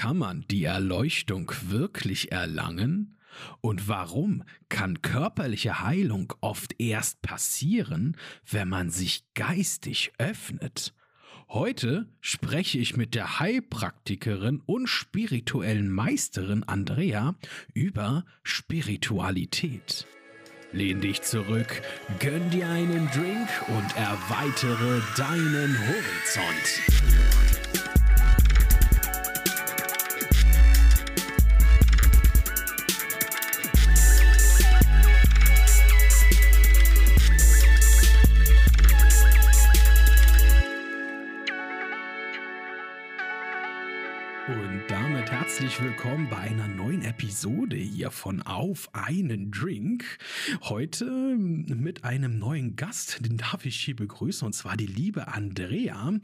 kann man die Erleuchtung wirklich erlangen? Und warum kann körperliche Heilung oft erst passieren, wenn man sich geistig öffnet? Heute spreche ich mit der Heilpraktikerin und spirituellen Meisterin Andrea über Spiritualität. Lehn dich zurück, gönn dir einen Drink und erweitere deinen Horizont. Herzlich willkommen bei einer neuen Episode hier von Auf einen Drink. Heute mit einem neuen Gast, den darf ich hier begrüßen, und zwar die liebe Andrea.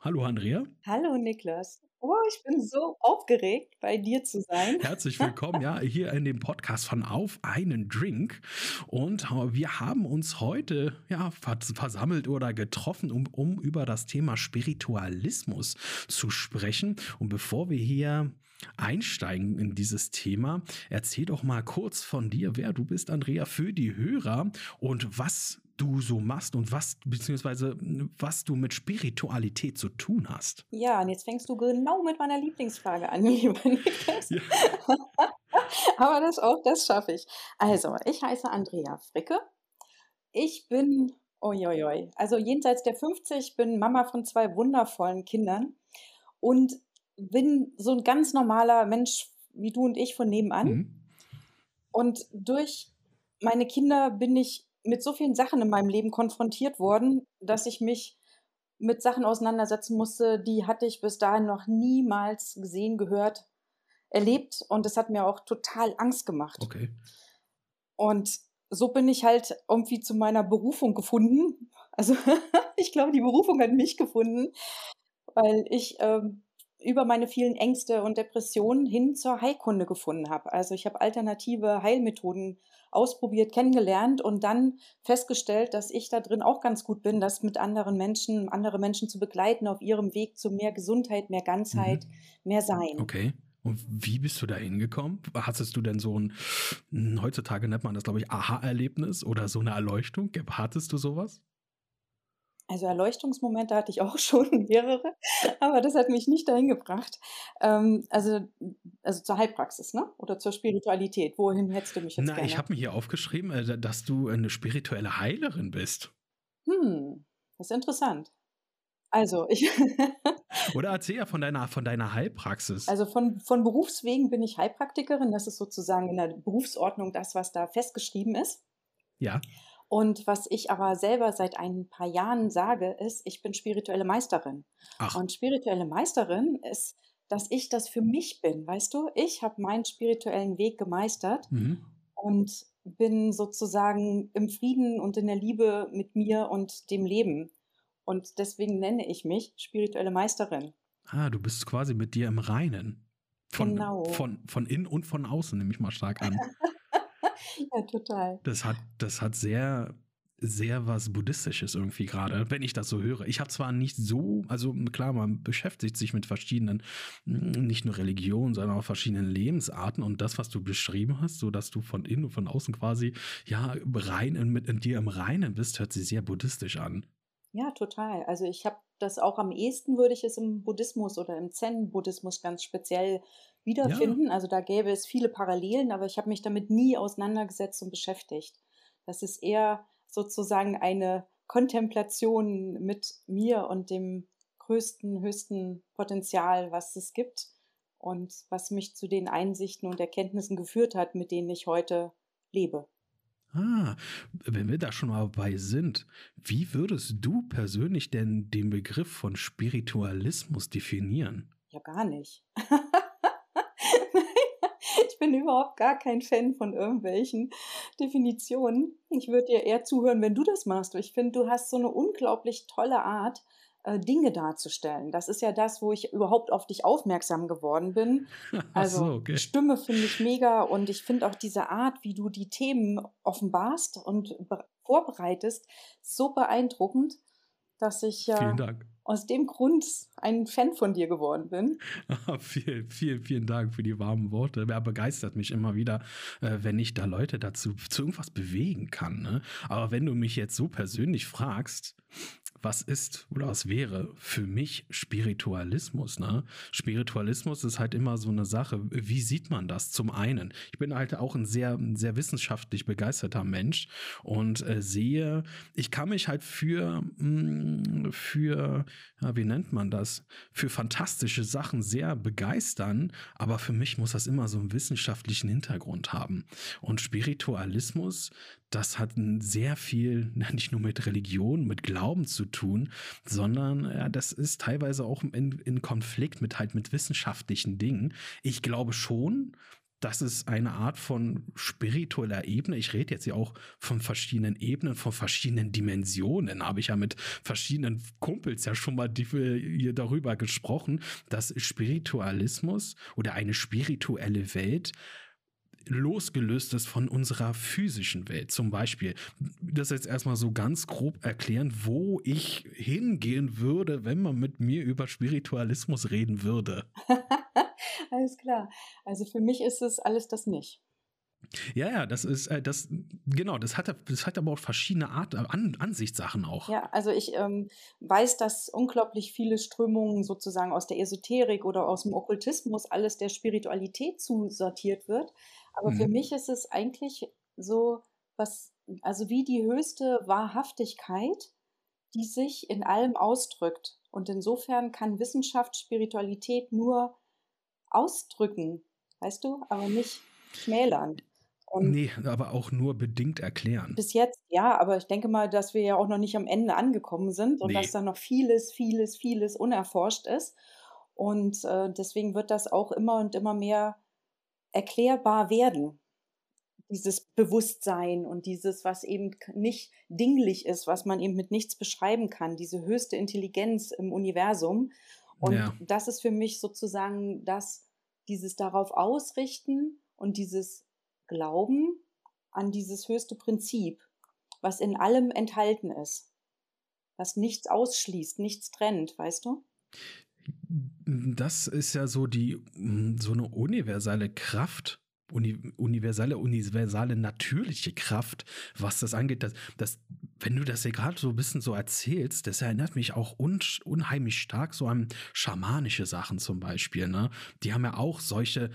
Hallo Andrea. Hallo Niklas. Oh, ich bin so aufgeregt, bei dir zu sein. Herzlich willkommen, ja, hier in dem Podcast von Auf einen Drink. Und wir haben uns heute ja versammelt oder getroffen, um, um über das Thema Spiritualismus zu sprechen. Und bevor wir hier einsteigen in dieses Thema, erzähl doch mal kurz von dir, wer du bist, Andrea, für die Hörer und was du so machst und was, beziehungsweise was du mit Spiritualität zu tun hast. Ja, und jetzt fängst du genau mit meiner Lieblingsfrage an, lieber Niklas. Ja. Aber das auch, das schaffe ich. Also, ich heiße Andrea Fricke. Ich bin, oi, also jenseits der 50, bin Mama von zwei wundervollen Kindern und bin so ein ganz normaler Mensch wie du und ich von nebenan. Mhm. Und durch meine Kinder bin ich mit so vielen Sachen in meinem Leben konfrontiert worden, dass ich mich mit Sachen auseinandersetzen musste, die hatte ich bis dahin noch niemals gesehen, gehört, erlebt und das hat mir auch total Angst gemacht. Okay. Und so bin ich halt irgendwie zu meiner Berufung gefunden. Also ich glaube, die Berufung hat mich gefunden, weil ich ähm, über meine vielen Ängste und Depressionen hin zur Heilkunde gefunden habe. Also ich habe alternative Heilmethoden ausprobiert, kennengelernt und dann festgestellt, dass ich da drin auch ganz gut bin, das mit anderen Menschen, andere Menschen zu begleiten auf ihrem Weg zu mehr Gesundheit, mehr Ganzheit, mhm. mehr Sein. Okay. Und wie bist du da hingekommen? Hattest du denn so ein, hm, heutzutage nennt man das, glaube ich, Aha-Erlebnis oder so eine Erleuchtung? Hattest du sowas? Also Erleuchtungsmomente hatte ich auch schon mehrere, aber das hat mich nicht dahin gebracht. Ähm, also, also zur Heilpraxis, ne? Oder zur Spiritualität. Wohin hättest du mich jetzt Na, gerne? ich habe mir hier aufgeschrieben, äh, dass du eine spirituelle Heilerin bist. Hm, das ist interessant. Also, ich. Oder erzähl ja von deiner, von deiner Heilpraxis. Also von, von Berufswegen bin ich Heilpraktikerin. Das ist sozusagen in der Berufsordnung das, was da festgeschrieben ist. Ja. Und was ich aber selber seit ein paar Jahren sage, ist, ich bin spirituelle Meisterin. Ach. Und spirituelle Meisterin ist, dass ich das für mich bin, weißt du? Ich habe meinen spirituellen Weg gemeistert mhm. und bin sozusagen im Frieden und in der Liebe mit mir und dem Leben. Und deswegen nenne ich mich spirituelle Meisterin. Ah, du bist quasi mit dir im Reinen. Von, genau. Von, von innen und von außen, nehme ich mal stark an. Ja, total. Das hat, das hat sehr, sehr was Buddhistisches irgendwie gerade, wenn ich das so höre. Ich habe zwar nicht so, also klar, man beschäftigt sich mit verschiedenen, hm, nicht nur Religionen, sondern auch verschiedenen Lebensarten und das, was du beschrieben hast, so dass du von innen und von außen quasi, ja, rein in, mit in dir im Reinen bist, hört sich sehr buddhistisch an. Ja, total. Also ich habe das auch am ehesten, würde ich es im Buddhismus oder im Zen-Buddhismus ganz speziell wiederfinden. Ja. Also da gäbe es viele Parallelen, aber ich habe mich damit nie auseinandergesetzt und beschäftigt. Das ist eher sozusagen eine Kontemplation mit mir und dem größten, höchsten Potenzial, was es gibt und was mich zu den Einsichten und Erkenntnissen geführt hat, mit denen ich heute lebe. Ah, wenn wir da schon mal bei sind, wie würdest du persönlich denn den Begriff von Spiritualismus definieren? Ja, gar nicht. ich bin überhaupt gar kein Fan von irgendwelchen Definitionen. Ich würde dir eher zuhören, wenn du das machst. Ich finde, du hast so eine unglaublich tolle Art, äh, Dinge darzustellen. Das ist ja das, wo ich überhaupt auf dich aufmerksam geworden bin. Also so, okay. Stimme finde ich mega und ich finde auch diese Art, wie du die Themen offenbarst und vorbereitest, so beeindruckend, dass ich ja aus dem Grund ein Fan von dir geworden bin. Vielen, vielen, vielen Dank für die warmen Worte. Er begeistert mich immer wieder, äh, wenn ich da Leute dazu zu irgendwas bewegen kann. Ne? Aber wenn du mich jetzt so persönlich fragst, was ist oder was wäre für mich Spiritualismus? Ne? Spiritualismus ist halt immer so eine Sache. Wie sieht man das? Zum einen, ich bin halt auch ein sehr, sehr wissenschaftlich begeisterter Mensch und äh, sehe, ich kann mich halt für, mh, mm, für, ja, wie nennt man das? Für fantastische Sachen sehr begeistern, aber für mich muss das immer so einen wissenschaftlichen Hintergrund haben. Und Spiritualismus, das hat sehr viel, nicht nur mit Religion, mit Glauben zu tun, sondern ja, das ist teilweise auch in, in Konflikt mit halt mit wissenschaftlichen Dingen. Ich glaube schon, dass es eine Art von spiritueller Ebene. Ich rede jetzt ja auch von verschiedenen Ebenen, von verschiedenen Dimensionen. Habe ich ja mit verschiedenen Kumpels ja schon mal hier darüber gesprochen, dass Spiritualismus oder eine spirituelle Welt losgelöst ist von unserer physischen Welt. Zum Beispiel, das jetzt erstmal so ganz grob erklären, wo ich hingehen würde, wenn man mit mir über Spiritualismus reden würde. alles klar. Also für mich ist es alles das nicht. Ja, ja, das ist äh, das genau, das hat das hat aber auch verschiedene Art An Ansichtssachen auch. Ja, also ich ähm, weiß, dass unglaublich viele Strömungen sozusagen aus der Esoterik oder aus dem Okkultismus alles der Spiritualität zusortiert wird. Aber für mhm. mich ist es eigentlich so was, also wie die höchste Wahrhaftigkeit, die sich in allem ausdrückt. Und insofern kann Wissenschaft Spiritualität nur ausdrücken, weißt du, aber nicht schmälern. Und nee, aber auch nur bedingt erklären. Bis jetzt, ja, aber ich denke mal, dass wir ja auch noch nicht am Ende angekommen sind und nee. dass da noch vieles, vieles, vieles unerforscht ist. Und äh, deswegen wird das auch immer und immer mehr erklärbar werden. Dieses Bewusstsein und dieses, was eben nicht dinglich ist, was man eben mit nichts beschreiben kann, diese höchste Intelligenz im Universum. Und ja. das ist für mich sozusagen das, dieses darauf ausrichten und dieses Glauben an dieses höchste Prinzip, was in allem enthalten ist, was nichts ausschließt, nichts trennt, weißt du? Das ist ja so die, hm, so eine universelle Kraft, uni, universelle, universale natürliche Kraft, was das angeht, dass, dass wenn du das hier gerade so ein bisschen so erzählst, das erinnert mich auch un, unheimlich stark so an schamanische Sachen zum Beispiel, ne? Die haben ja auch solche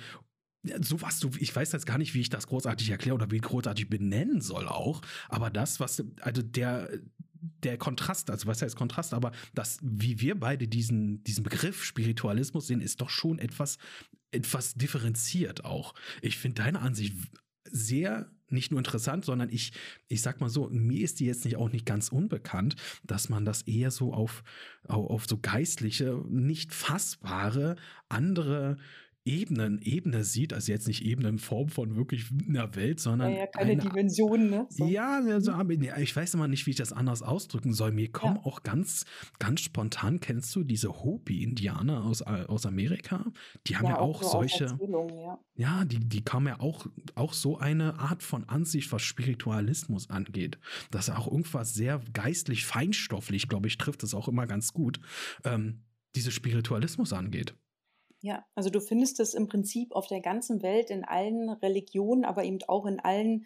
sowas, du, ich weiß jetzt gar nicht, wie ich das großartig erkläre oder wie großartig benennen soll auch, aber das, was, also der, der Kontrast, also was heißt Kontrast, aber das, wie wir beide diesen, diesen Begriff Spiritualismus sehen, ist doch schon etwas, etwas differenziert auch. Ich finde deine Ansicht sehr nicht nur interessant, sondern ich, ich sag mal so, mir ist die jetzt nicht auch nicht ganz unbekannt, dass man das eher so auf, auf so geistliche, nicht fassbare, andere Ebenen, Ebene sieht, also jetzt nicht Ebene in Form von wirklich einer Welt, sondern. Ja, ja keine eine, Dimensionen, ne? So. Ja, also, ich weiß immer nicht, wie ich das anders ausdrücken soll. Mir kommen ja. auch ganz, ganz spontan, kennst du diese Hopi-Indianer aus, aus Amerika? Die haben ja, ja auch, auch, solche. Ja. ja, die, die kamen ja auch, auch so eine Art von Ansicht, was Spiritualismus angeht. Das ist auch irgendwas sehr geistlich, feinstofflich, glaube ich, trifft es auch immer ganz gut, ähm, diese Spiritualismus angeht. Ja, also du findest es im Prinzip auf der ganzen Welt, in allen Religionen, aber eben auch in allen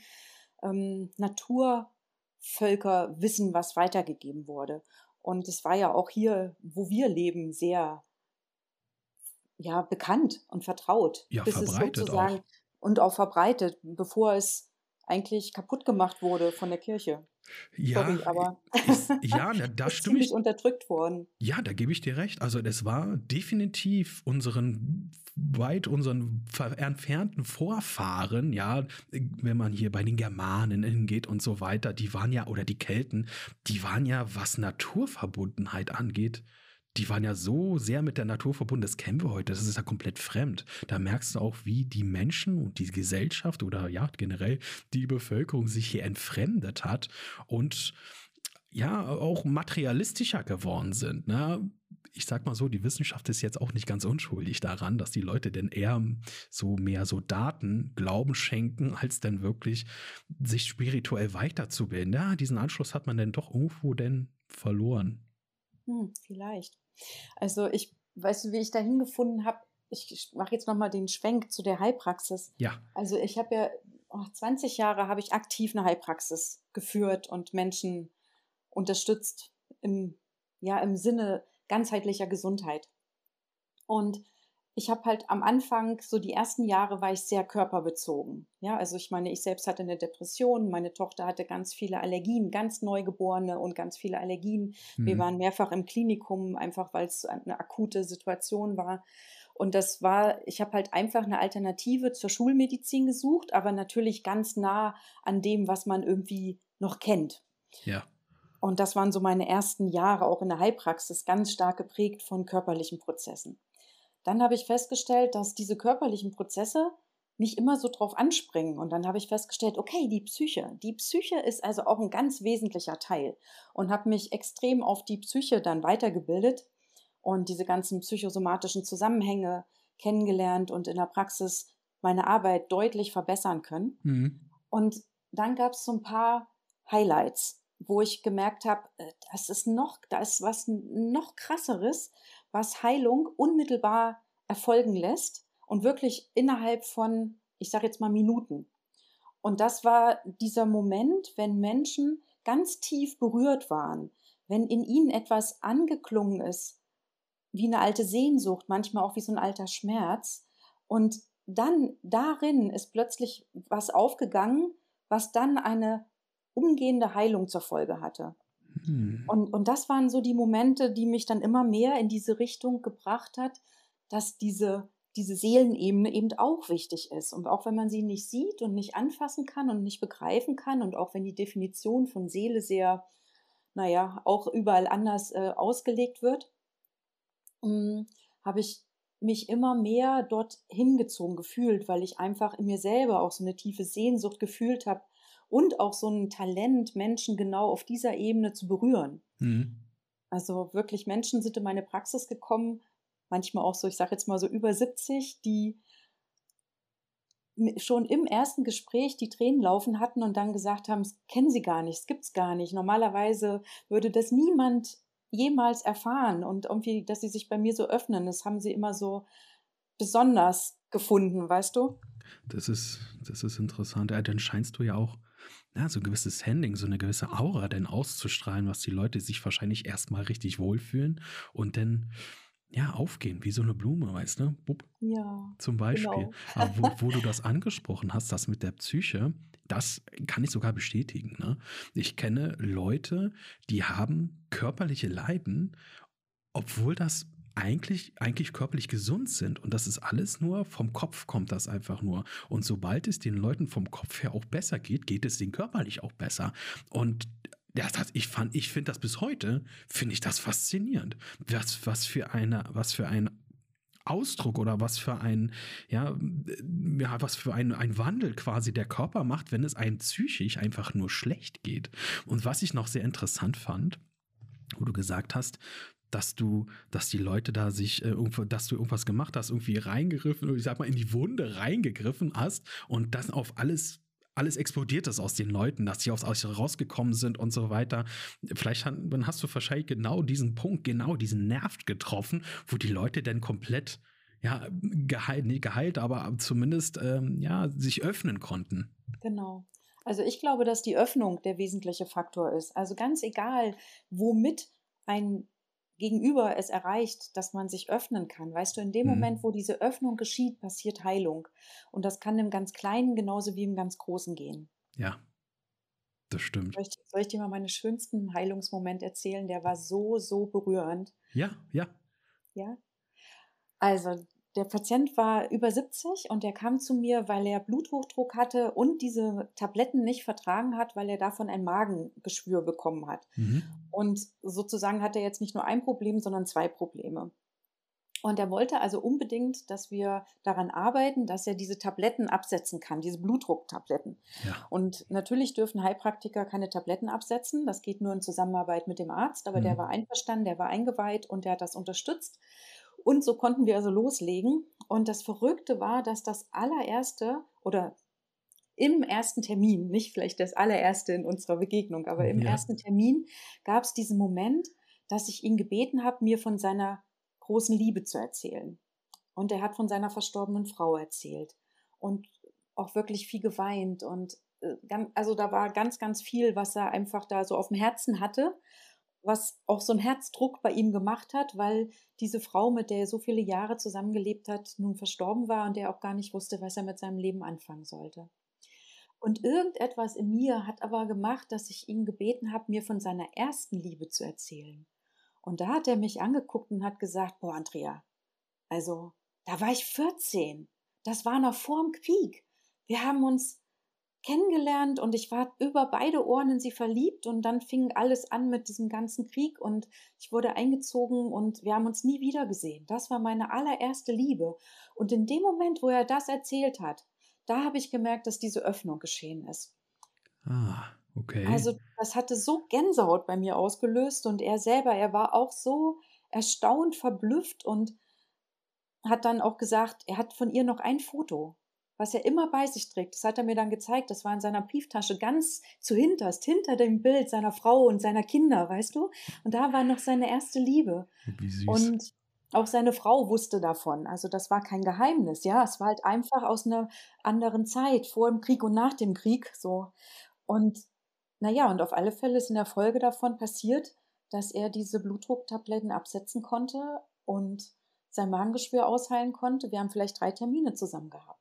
ähm, Naturvölkerwissen, was weitergegeben wurde. Und es war ja auch hier, wo wir leben, sehr ja, bekannt und vertraut. Ja, bis verbreitet es sozusagen, auch. Und auch verbreitet, bevor es eigentlich kaputt gemacht wurde von der Kirche. Ja, Sorry, aber ist, ja, da stimme ich. unterdrückt worden. Ja, da gebe ich dir recht. Also das war definitiv unseren weit unseren entfernten Vorfahren, ja, wenn man hier bei den Germanen hingeht und so weiter, die waren ja oder die Kelten, die waren ja was Naturverbundenheit angeht, die waren ja so sehr mit der Natur verbunden, das kennen wir heute, das ist ja komplett fremd. Da merkst du auch, wie die Menschen und die Gesellschaft oder ja, generell die Bevölkerung sich hier entfremdet hat und ja, auch materialistischer geworden sind. Ne? Ich sag mal so, die Wissenschaft ist jetzt auch nicht ganz unschuldig daran, dass die Leute denn eher so mehr so Daten Glauben schenken, als denn wirklich sich spirituell weiterzubilden. Ja, diesen Anschluss hat man denn doch irgendwo denn verloren. Hm, vielleicht. Also ich, weißt du, wie ich da hingefunden habe, ich mache jetzt nochmal den Schwenk zu der Heilpraxis. Ja. Also ich habe ja oh, 20 Jahre habe ich aktiv eine Heilpraxis geführt und Menschen unterstützt im, ja, im Sinne ganzheitlicher Gesundheit. Und ich habe halt am Anfang, so die ersten Jahre, war ich sehr körperbezogen. Ja, also ich meine, ich selbst hatte eine Depression, meine Tochter hatte ganz viele Allergien, ganz Neugeborene und ganz viele Allergien. Mhm. Wir waren mehrfach im Klinikum, einfach weil es eine akute Situation war. Und das war, ich habe halt einfach eine Alternative zur Schulmedizin gesucht, aber natürlich ganz nah an dem, was man irgendwie noch kennt. Ja. Und das waren so meine ersten Jahre auch in der Heilpraxis, ganz stark geprägt von körperlichen Prozessen. Dann habe ich festgestellt, dass diese körperlichen Prozesse nicht immer so drauf anspringen. Und dann habe ich festgestellt, okay, die Psyche. Die Psyche ist also auch ein ganz wesentlicher Teil. Und habe mich extrem auf die Psyche dann weitergebildet und diese ganzen psychosomatischen Zusammenhänge kennengelernt und in der Praxis meine Arbeit deutlich verbessern können. Mhm. Und dann gab es so ein paar Highlights, wo ich gemerkt habe, äh, das ist noch, da ist was noch krasseres, was Heilung unmittelbar erfolgen lässt und wirklich innerhalb von, ich sage jetzt mal Minuten. Und das war dieser Moment, wenn Menschen ganz tief berührt waren, wenn in ihnen etwas angeklungen ist, wie eine alte Sehnsucht, manchmal auch wie so ein alter Schmerz. Und dann darin ist plötzlich was aufgegangen, was dann eine umgehende Heilung zur Folge hatte. Hm. Und, und das waren so die Momente, die mich dann immer mehr in diese Richtung gebracht hat, dass diese, diese Seelenebene eben auch wichtig ist. Und auch wenn man sie nicht sieht und nicht anfassen kann und nicht begreifen kann und auch wenn die Definition von Seele sehr, naja, auch überall anders äh, ausgelegt wird, hm, habe ich mich immer mehr dort hingezogen gefühlt, weil ich einfach in mir selber auch so eine tiefe Sehnsucht gefühlt habe und auch so ein Talent, Menschen genau auf dieser Ebene zu berühren. Mhm. Also wirklich Menschen sind in meine Praxis gekommen, manchmal auch so, ich sage jetzt mal so über 70, die schon im ersten Gespräch die Tränen laufen hatten und dann gesagt haben, es kennen sie gar nicht, es gibt es gar nicht. Normalerweise würde das niemand jemals erfahren und irgendwie, dass sie sich bei mir so öffnen, das haben sie immer so besonders gefunden, weißt du? Das ist, das ist interessant. Ja, dann scheinst du ja auch ja, so ein gewisses Handling, so eine gewisse Aura denn auszustrahlen, was die Leute sich wahrscheinlich erstmal richtig wohlfühlen und dann ja, aufgehen, wie so eine Blume, weißt du? Bup. Ja. Zum Beispiel. Genau. Aber wo, wo, du das angesprochen hast, das mit der Psyche, das kann ich sogar bestätigen. Ne? Ich kenne Leute, die haben körperliche Leiden, obwohl das eigentlich, eigentlich körperlich gesund sind. Und das ist alles nur vom Kopf kommt das einfach nur. Und sobald es den Leuten vom Kopf her auch besser geht, geht es denen körperlich auch besser. Und das hat, ich ich finde das bis heute, finde ich das faszinierend. Was, was für eine, was für ein Ausdruck oder was für ein, ja, ja, was für ein, ein Wandel quasi der Körper macht, wenn es einem psychisch einfach nur schlecht geht. Und was ich noch sehr interessant fand, wo du gesagt hast, dass du, dass die Leute da sich, äh, dass du irgendwas gemacht hast, irgendwie reingegriffen, ich sag mal, in die Wunde reingegriffen hast und das auf alles alles explodiert ist aus den Leuten, dass sie aus euch rausgekommen sind und so weiter. Vielleicht dann hast du wahrscheinlich genau diesen Punkt, genau diesen Nerv getroffen, wo die Leute dann komplett ja, geheilt, nicht geheilt, aber zumindest ähm, ja, sich öffnen konnten. Genau. Also ich glaube, dass die Öffnung der wesentliche Faktor ist. Also ganz egal, womit ein Gegenüber es erreicht, dass man sich öffnen kann. Weißt du, in dem mhm. Moment, wo diese Öffnung geschieht, passiert Heilung. Und das kann im ganz Kleinen genauso wie im ganz Großen gehen. Ja, das stimmt. Soll ich, soll ich dir mal meinen schönsten Heilungsmoment erzählen? Der war so, so berührend. Ja, ja. Ja. Also, der Patient war über 70 und der kam zu mir, weil er Bluthochdruck hatte und diese Tabletten nicht vertragen hat, weil er davon ein Magengeschwür bekommen hat. Mhm. Und sozusagen hat er jetzt nicht nur ein Problem, sondern zwei Probleme. Und er wollte also unbedingt, dass wir daran arbeiten, dass er diese Tabletten absetzen kann, diese Blutdrucktabletten. Ja. Und natürlich dürfen Heilpraktiker keine Tabletten absetzen. Das geht nur in Zusammenarbeit mit dem Arzt, aber mhm. der war einverstanden, der war eingeweiht und der hat das unterstützt. Und so konnten wir also loslegen. Und das Verrückte war, dass das allererste oder im ersten Termin, nicht vielleicht das allererste in unserer Begegnung, aber im ja. ersten Termin gab es diesen Moment, dass ich ihn gebeten habe, mir von seiner großen Liebe zu erzählen. Und er hat von seiner verstorbenen Frau erzählt und auch wirklich viel geweint und äh, also da war ganz, ganz viel, was er einfach da so auf dem Herzen hatte, was auch so einen Herzdruck bei ihm gemacht hat, weil diese Frau, mit der er so viele Jahre zusammengelebt hat, nun verstorben war und er auch gar nicht wusste, was er mit seinem Leben anfangen sollte. Und irgendetwas in mir hat aber gemacht, dass ich ihn gebeten habe, mir von seiner ersten Liebe zu erzählen. Und da hat er mich angeguckt und hat gesagt, boah, Andrea, also, da war ich 14. Das war noch vor dem Krieg. Wir haben uns kennengelernt und ich war über beide Ohren in sie verliebt und dann fing alles an mit diesem ganzen Krieg und ich wurde eingezogen und wir haben uns nie wieder gesehen. Das war meine allererste Liebe. Und in dem Moment, wo er das erzählt hat, da habe ich gemerkt, dass diese Öffnung geschehen ist. Ah, okay. Also das hatte so Gänsehaut bei mir ausgelöst und er selber, er war auch so erstaunt, verblüfft und hat dann auch gesagt, er hat von ihr noch ein Foto, was er immer bei sich trägt. Das hat er mir dann gezeigt. Das war in seiner Brieftasche ganz zu hinterst, hinter dem Bild seiner Frau und seiner Kinder, weißt du? Und da war noch seine erste Liebe. Wie süß. Und auch seine Frau wusste davon. Also das war kein Geheimnis, ja. Es war halt einfach aus einer anderen Zeit, vor dem Krieg und nach dem Krieg, so. Und naja, und auf alle Fälle ist in der Folge davon passiert, dass er diese Blutdrucktabletten absetzen konnte und sein Magengeschwür ausheilen konnte. Wir haben vielleicht drei Termine zusammen gehabt.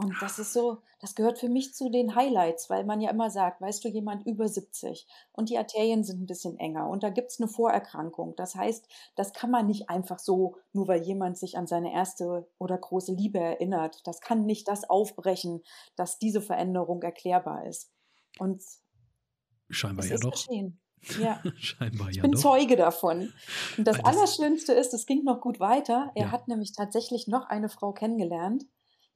Und das ist so, das gehört für mich zu den Highlights, weil man ja immer sagt, weißt du, jemand über 70 und die Arterien sind ein bisschen enger und da gibt es eine Vorerkrankung. Das heißt, das kann man nicht einfach so, nur weil jemand sich an seine erste oder große Liebe erinnert. Das kann nicht das aufbrechen, dass diese Veränderung erklärbar ist. Und scheinbar ja doch. geschehen. Ja. scheinbar Ich ja bin doch. Zeuge davon. Und das, Das- Allerschlimmste ist, es ging noch gut weiter. Er Ja. hat nämlich tatsächlich noch eine Frau kennengelernt,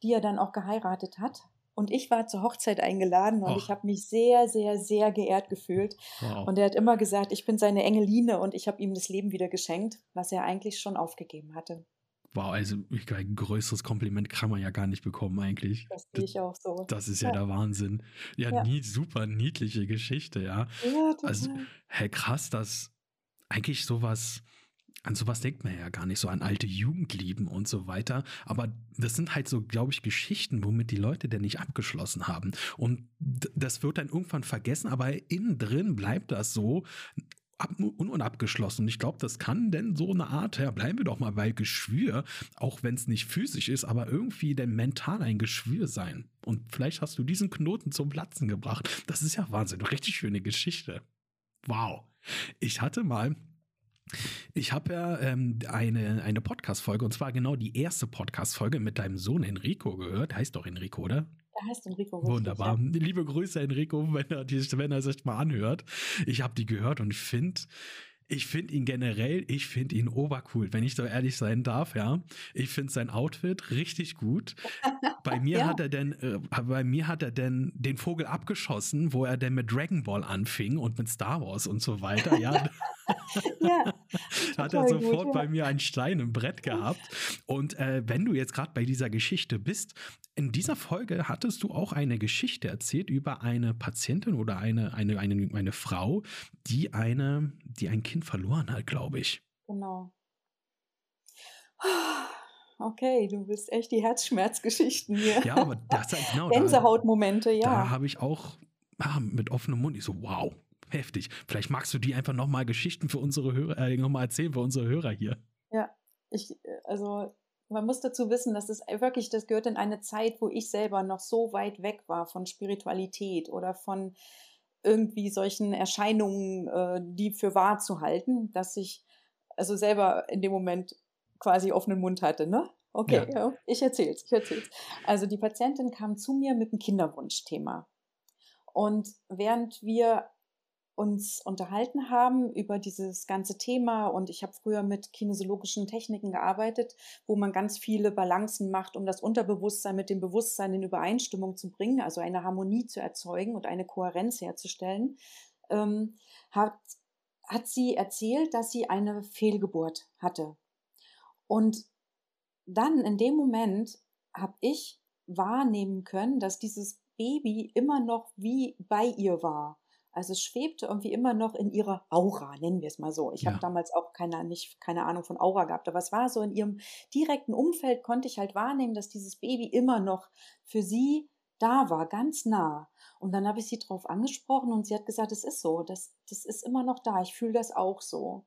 die er dann auch geheiratet hat. Und ich war zur Hochzeit eingeladen und Och. ich habe mich sehr, sehr, sehr geehrt gefühlt. Wow. Und er hat immer gesagt, ich bin seine Engeline und ich habe ihm das Leben wieder geschenkt, was er eigentlich schon aufgegeben hatte. wow, also ein größeres Kompliment kann man ja gar nicht bekommen eigentlich. Das sehe ich auch so. Das ist ja, Ja. der Wahnsinn. Ja, Ja. nie, super niedliche Geschichte, ja. Ja, total. Also, hey, krass, dass eigentlich sowas, an sowas denkt man ja gar nicht, so an alte Jugendlieben und so weiter. Aber das sind halt so, glaube ich, Geschichten, womit die Leute denn nicht abgeschlossen haben. Und das wird dann irgendwann vergessen, aber innen drin bleibt das so ab un unabgeschlossen. Und ich glaube, das kann denn so eine Art, ja, bleiben wir doch mal bei Geschwür, auch wenn es nicht physisch ist, aber irgendwie denn mental ein Geschwür sein. Und vielleicht hast du diesen Knoten zum Platzen gebracht. Das ist ja Wahnsinn. Richtig schöne Geschichte. Wow. Ich hatte mal, ich habe ja ähm, eine, eine Podcast-Folge, und zwar genau die erste Podcast-Folge mit deinem Sohn Enrico gehört. Heißt doch Enrico, oder? er heißt Enrico. Wunderbar. Liebe Grüße, Enrico, wenn er, die, wenn er sich mal anhört. Ich habe die gehört und ich finde, ich finde ihn generell, ich finde ihn obercool, wenn ich so ehrlich sein darf, ja. Ich finde sein Outfit richtig gut. Bei mir Ja. hat er denn, äh, bei mir hat er denn den Vogel abgeschossen, wo er denn mit Dragon Ball anfing und mit Star Wars und so weiter, ja. Ja, hat er total gut, sofort ja. bei mir einen Stein im Brett gehabt. Und äh, wenn du jetzt gerade bei dieser Geschichte bist, in dieser Folge hattest du auch eine Geschichte erzählt über eine Patientin oder eine, eine, eine, eine Frau, die eine, die ein Kind verloren hat, glaube ich. Genau. Okay, du bist echt die Herzschmerzgeschichten hier. Ja, aber das genau da, Gänsehautmomente, da ja. habe ich auch ah, mit offenem Mund, ich so, wow, heftig. Vielleicht magst du die einfach nochmal Geschichten für unsere Hörer, äh, nochmal erzählen für unsere Hörer hier. Ich, äh, also, man muss dazu wissen, dass es wirklich, das gehört in eine Zeit, wo ich selber noch so weit weg war von Spiritualität oder von irgendwie solchen Erscheinungen, äh, die für wahr zu halten, dass ich also selber in dem Moment quasi offenen Mund hatte, ne? Okay, Ja. ja. ich erzähl's, ich erzähl's. Also die Patientin kam zu mir mit einem Kinderwunschthema. Und während wir uns unterhalten haben über dieses ganze Thema und ich habe früher mit kinesiologischen Techniken gearbeitet, wo man ganz viele Balancen macht, um das Unterbewusstsein mit dem Bewusstsein in Übereinstimmung zu bringen, also eine Harmonie zu erzeugen und eine Kohärenz herzustellen, ähm, hat, hat sie erzählt, dass sie eine Fehlgeburt hatte. Und dann in dem Moment habe ich wahrnehmen können, dass dieses Baby immer noch wie bei ihr war. Also es schwebte irgendwie immer noch in ihrer Aura, nennen wir es mal so. Ich habe Ja. damals auch keine, nicht, keine Ahnung von Aura gehabt, aber es war so in ihrem direkten Umfeld, konnte ich halt wahrnehmen, dass dieses Baby immer noch für sie da war, ganz nah. Und dann habe ich sie darauf angesprochen und sie hat gesagt, es ist so, das, das ist immer noch da, ich fühle das auch so.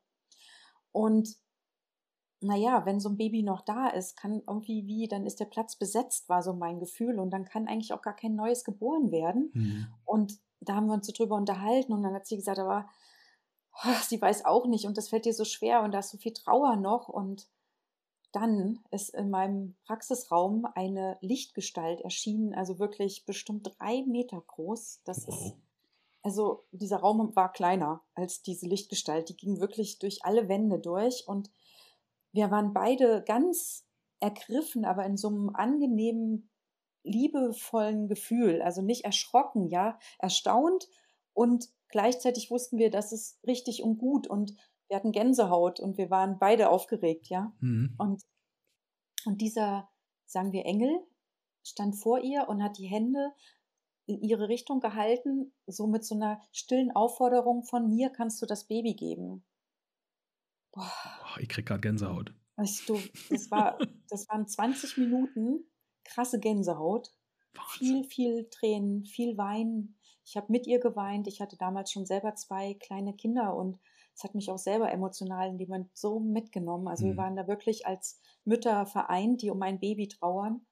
Und naja, wenn so ein Baby noch da ist, kann irgendwie wie, dann ist der Platz besetzt, war so mein Gefühl. Und dann kann eigentlich auch gar kein neues geboren werden. Hm. Und da haben wir uns so drüber unterhalten und dann hat sie gesagt, aber oh, sie weiß auch nicht und das fällt dir so schwer und da ist so viel Trauer noch. Und dann ist in meinem Praxisraum eine Lichtgestalt erschienen, also wirklich bestimmt drei Meter groß. Das ist also dieser Raum war kleiner als diese Lichtgestalt. Die ging wirklich durch alle Wände durch und wir waren beide ganz ergriffen, aber in so einem angenehmen, liebevollen Gefühl. Also nicht erschrocken, ja, erstaunt und gleichzeitig wussten wir, dass es richtig und gut und wir hatten Gänsehaut und wir waren beide aufgeregt, ja. Hm. Und, und dieser, sagen wir, Engel stand vor ihr und hat die Hände in ihre Richtung gehalten, so mit so einer stillen Aufforderung von mir kannst du das Baby geben. Boah, ich krieg grad Gänsehaut. weißt du, das war, das waren 20 Minuten krasse Gänsehaut, Wahnsinn. viel, viel Tränen, viel Weinen. Ich habe mit ihr geweint. Ich hatte damals schon selber zwei kleine Kinder und es hat mich auch selber emotional in dem Moment so mitgenommen. Also wir Mhm. waren da wirklich als Mütter vereint, die um ein Baby trauern.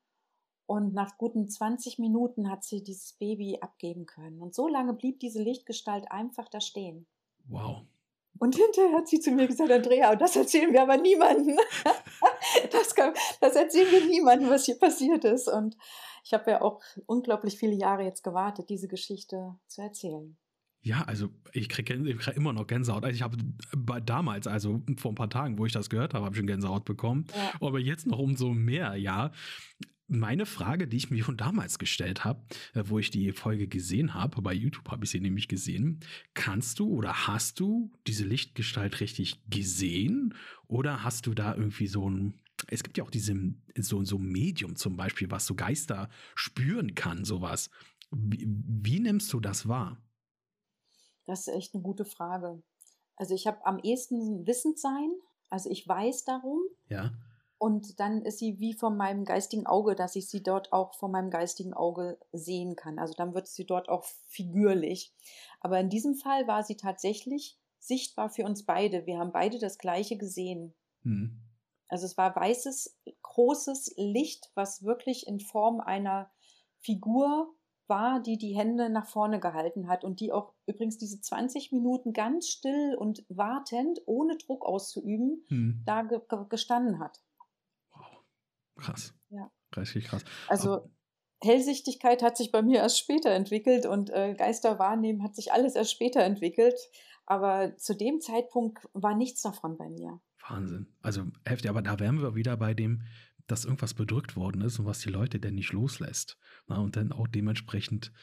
Und nach guten 20 Minuten hat sie dieses Baby abgeben können. Und so lange blieb diese Lichtgestalt einfach da stehen. Wow. Und hinterher hat sie zu mir gesagt, Andrea, und das erzählen wir aber niemandem. Das, kann, das erzählen wir niemandem, was hier passiert ist. Und ich habe ja auch unglaublich viele Jahre jetzt gewartet, diese Geschichte zu erzählen. Ja, also ich kriege krieg immer noch Gänsehaut. Also ich habe damals, also vor ein paar Tagen, wo ich das gehört habe, habe ich schon Gänsehaut bekommen. Ja. Aber jetzt noch umso mehr, ja. Meine Frage, die ich mir schon damals gestellt habe, äh, wo ich die Folge gesehen habe, bei YouTube habe ich sie nämlich gesehen, kannst du oder hast du diese Lichtgestalt richtig gesehen? Oder hast du da irgendwie so ein, es gibt ja auch diese, so, so Medium zum Beispiel, was so Geister spüren kann, sowas. Wie, wie nimmst du das wahr? Das ist echt eine gute Frage. Also ich habe am ehesten Wissendsein, also ich weiß darum. Ja. Und dann ist sie wie von meinem geistigen Auge, dass ich sie dort auch von meinem geistigen Auge sehen kann. Also dann wird sie dort auch figürlich. Aber in diesem Fall war sie tatsächlich sichtbar für uns beide. Wir haben beide das Gleiche gesehen. Hm. Also es war weißes, großes Licht, was wirklich in Form einer Figur war, die die Hände nach vorne gehalten hat und die auch übrigens diese 20 Minuten ganz still und wartend, ohne Druck auszuüben, Hm. da ge ge gestanden hat. Wow. Krass. Ja. Richtig krass. Also Hellsichtigkeit hat sich bei mir erst später entwickelt und äh, Geister wahrnehmen hat sich alles erst später entwickelt. Aber zu dem Zeitpunkt war nichts davon bei mir. Wahnsinn. Also heftig, aber da wären wir wieder bei dem, dass irgendwas bedrückt worden ist und was die Leute denn nicht loslässt. Na, und dann auch dementsprechend,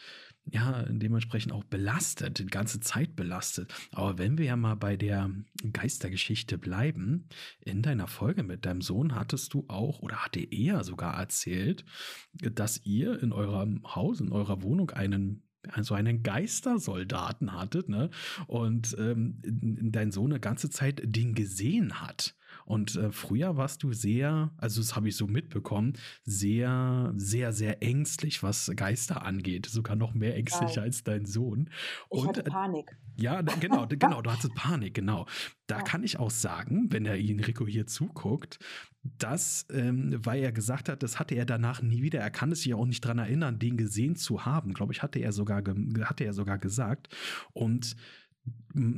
ja, dementsprechend auch belastet, die ganze Zeit belastet. Aber wenn wir ja mal bei der Geistergeschichte bleiben, in deiner Folge mit deinem Sohn hattest du auch oder hatte er sogar erzählt, dass ihr in eurem Haus, in eurer Wohnung einen also einen Geistersoldaten hattet, ne? Und ähm, dein Sohn eine ganze Zeit den gesehen hat. Und äh, früher warst du sehr, also das habe ich so mitbekommen, sehr, sehr, sehr ängstlich, was Geister angeht. Sogar noch mehr ängstlicher Wow. als dein Sohn. Ich Und hatte äh, Panik. ja, da- genau, genau, du hattest Panik, genau. Da Ja. kann ich auch sagen, wenn der Enrico hier zuguckt, dass, ähm, weil er gesagt hat, das hatte er danach nie wieder, er kann es sich auch nicht dran erinnern, den gesehen zu haben, glaube ich, hatte er sogar, hatte er sogar gesagt. Und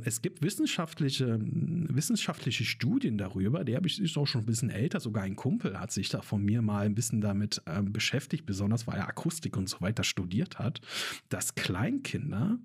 es gibt wissenschaftliche, wissenschaftliche Studien darüber, ich, ist auch schon ein bisschen älter, sogar ein Kumpel hat sich da von mir mal ein bisschen damit ähm, beschäftigt, besonders weil er Akustik und so weiter studiert hat, dass Kleinkinder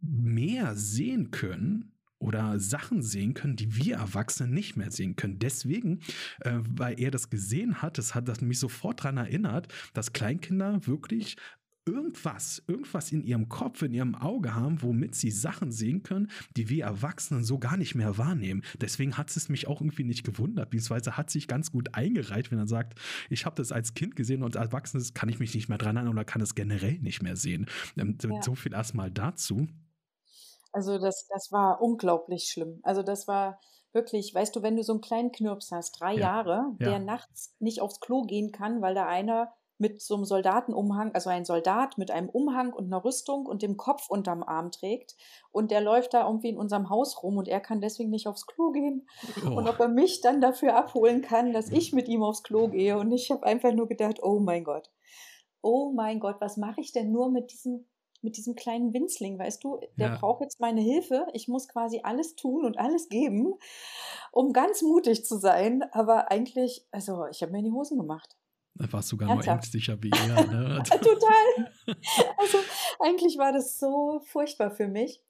mehr sehen können oder Sachen sehen können, die wir Erwachsene nicht mehr sehen können. Deswegen, äh, weil er das gesehen hat, das hat das mich sofort daran erinnert, dass Kleinkinder wirklich irgendwas, irgendwas in ihrem Kopf, in ihrem Auge haben, womit sie Sachen sehen können, die wir Erwachsenen so gar nicht mehr wahrnehmen. Deswegen hat es mich auch irgendwie nicht gewundert, beziehungsweise hat sich ganz gut eingereiht, wenn er sagt, ich habe das als Kind gesehen und als Erwachsenes kann ich mich nicht mehr dran erinnern oder kann es generell nicht mehr sehen. Ähm, Ja. So viel erstmal dazu. Also das das war unglaublich schlimm. Also das war wirklich weißt du, wenn du so 'n kleinen Knirps hast, 3 Ja, Jahre, der ja. nachts nicht aufs Klo gehen kann, weil da einer mit so 'nem Soldatenumhang also ein Soldat mit einem Umhang und 'ner Rüstung und dem Kopf unterm Arm trägt und der läuft da irgendwie in unserem Haus rum und er kann deswegen nicht aufs Klo gehen und Oh. ob er mich dann dafür abholen kann, dass ich mit ihm aufs Klo gehe und ich habe einfach nur gedacht: „Oh mein Gott. Oh mein Gott, was mache ich denn nur mit diesem mit diesem kleinen Winzling?“ Weißt du, der Ja. braucht jetzt meine Hilfe. Ich muss quasi alles tun und alles geben, um ganz mutig zu sein, aber eigentlich also, ich habe mir in die Hosen gemacht. Da warst sogar nur Ernsthaft. ängstlicher wie er, ne? Total. Also, eigentlich war das so furchtbar für mich,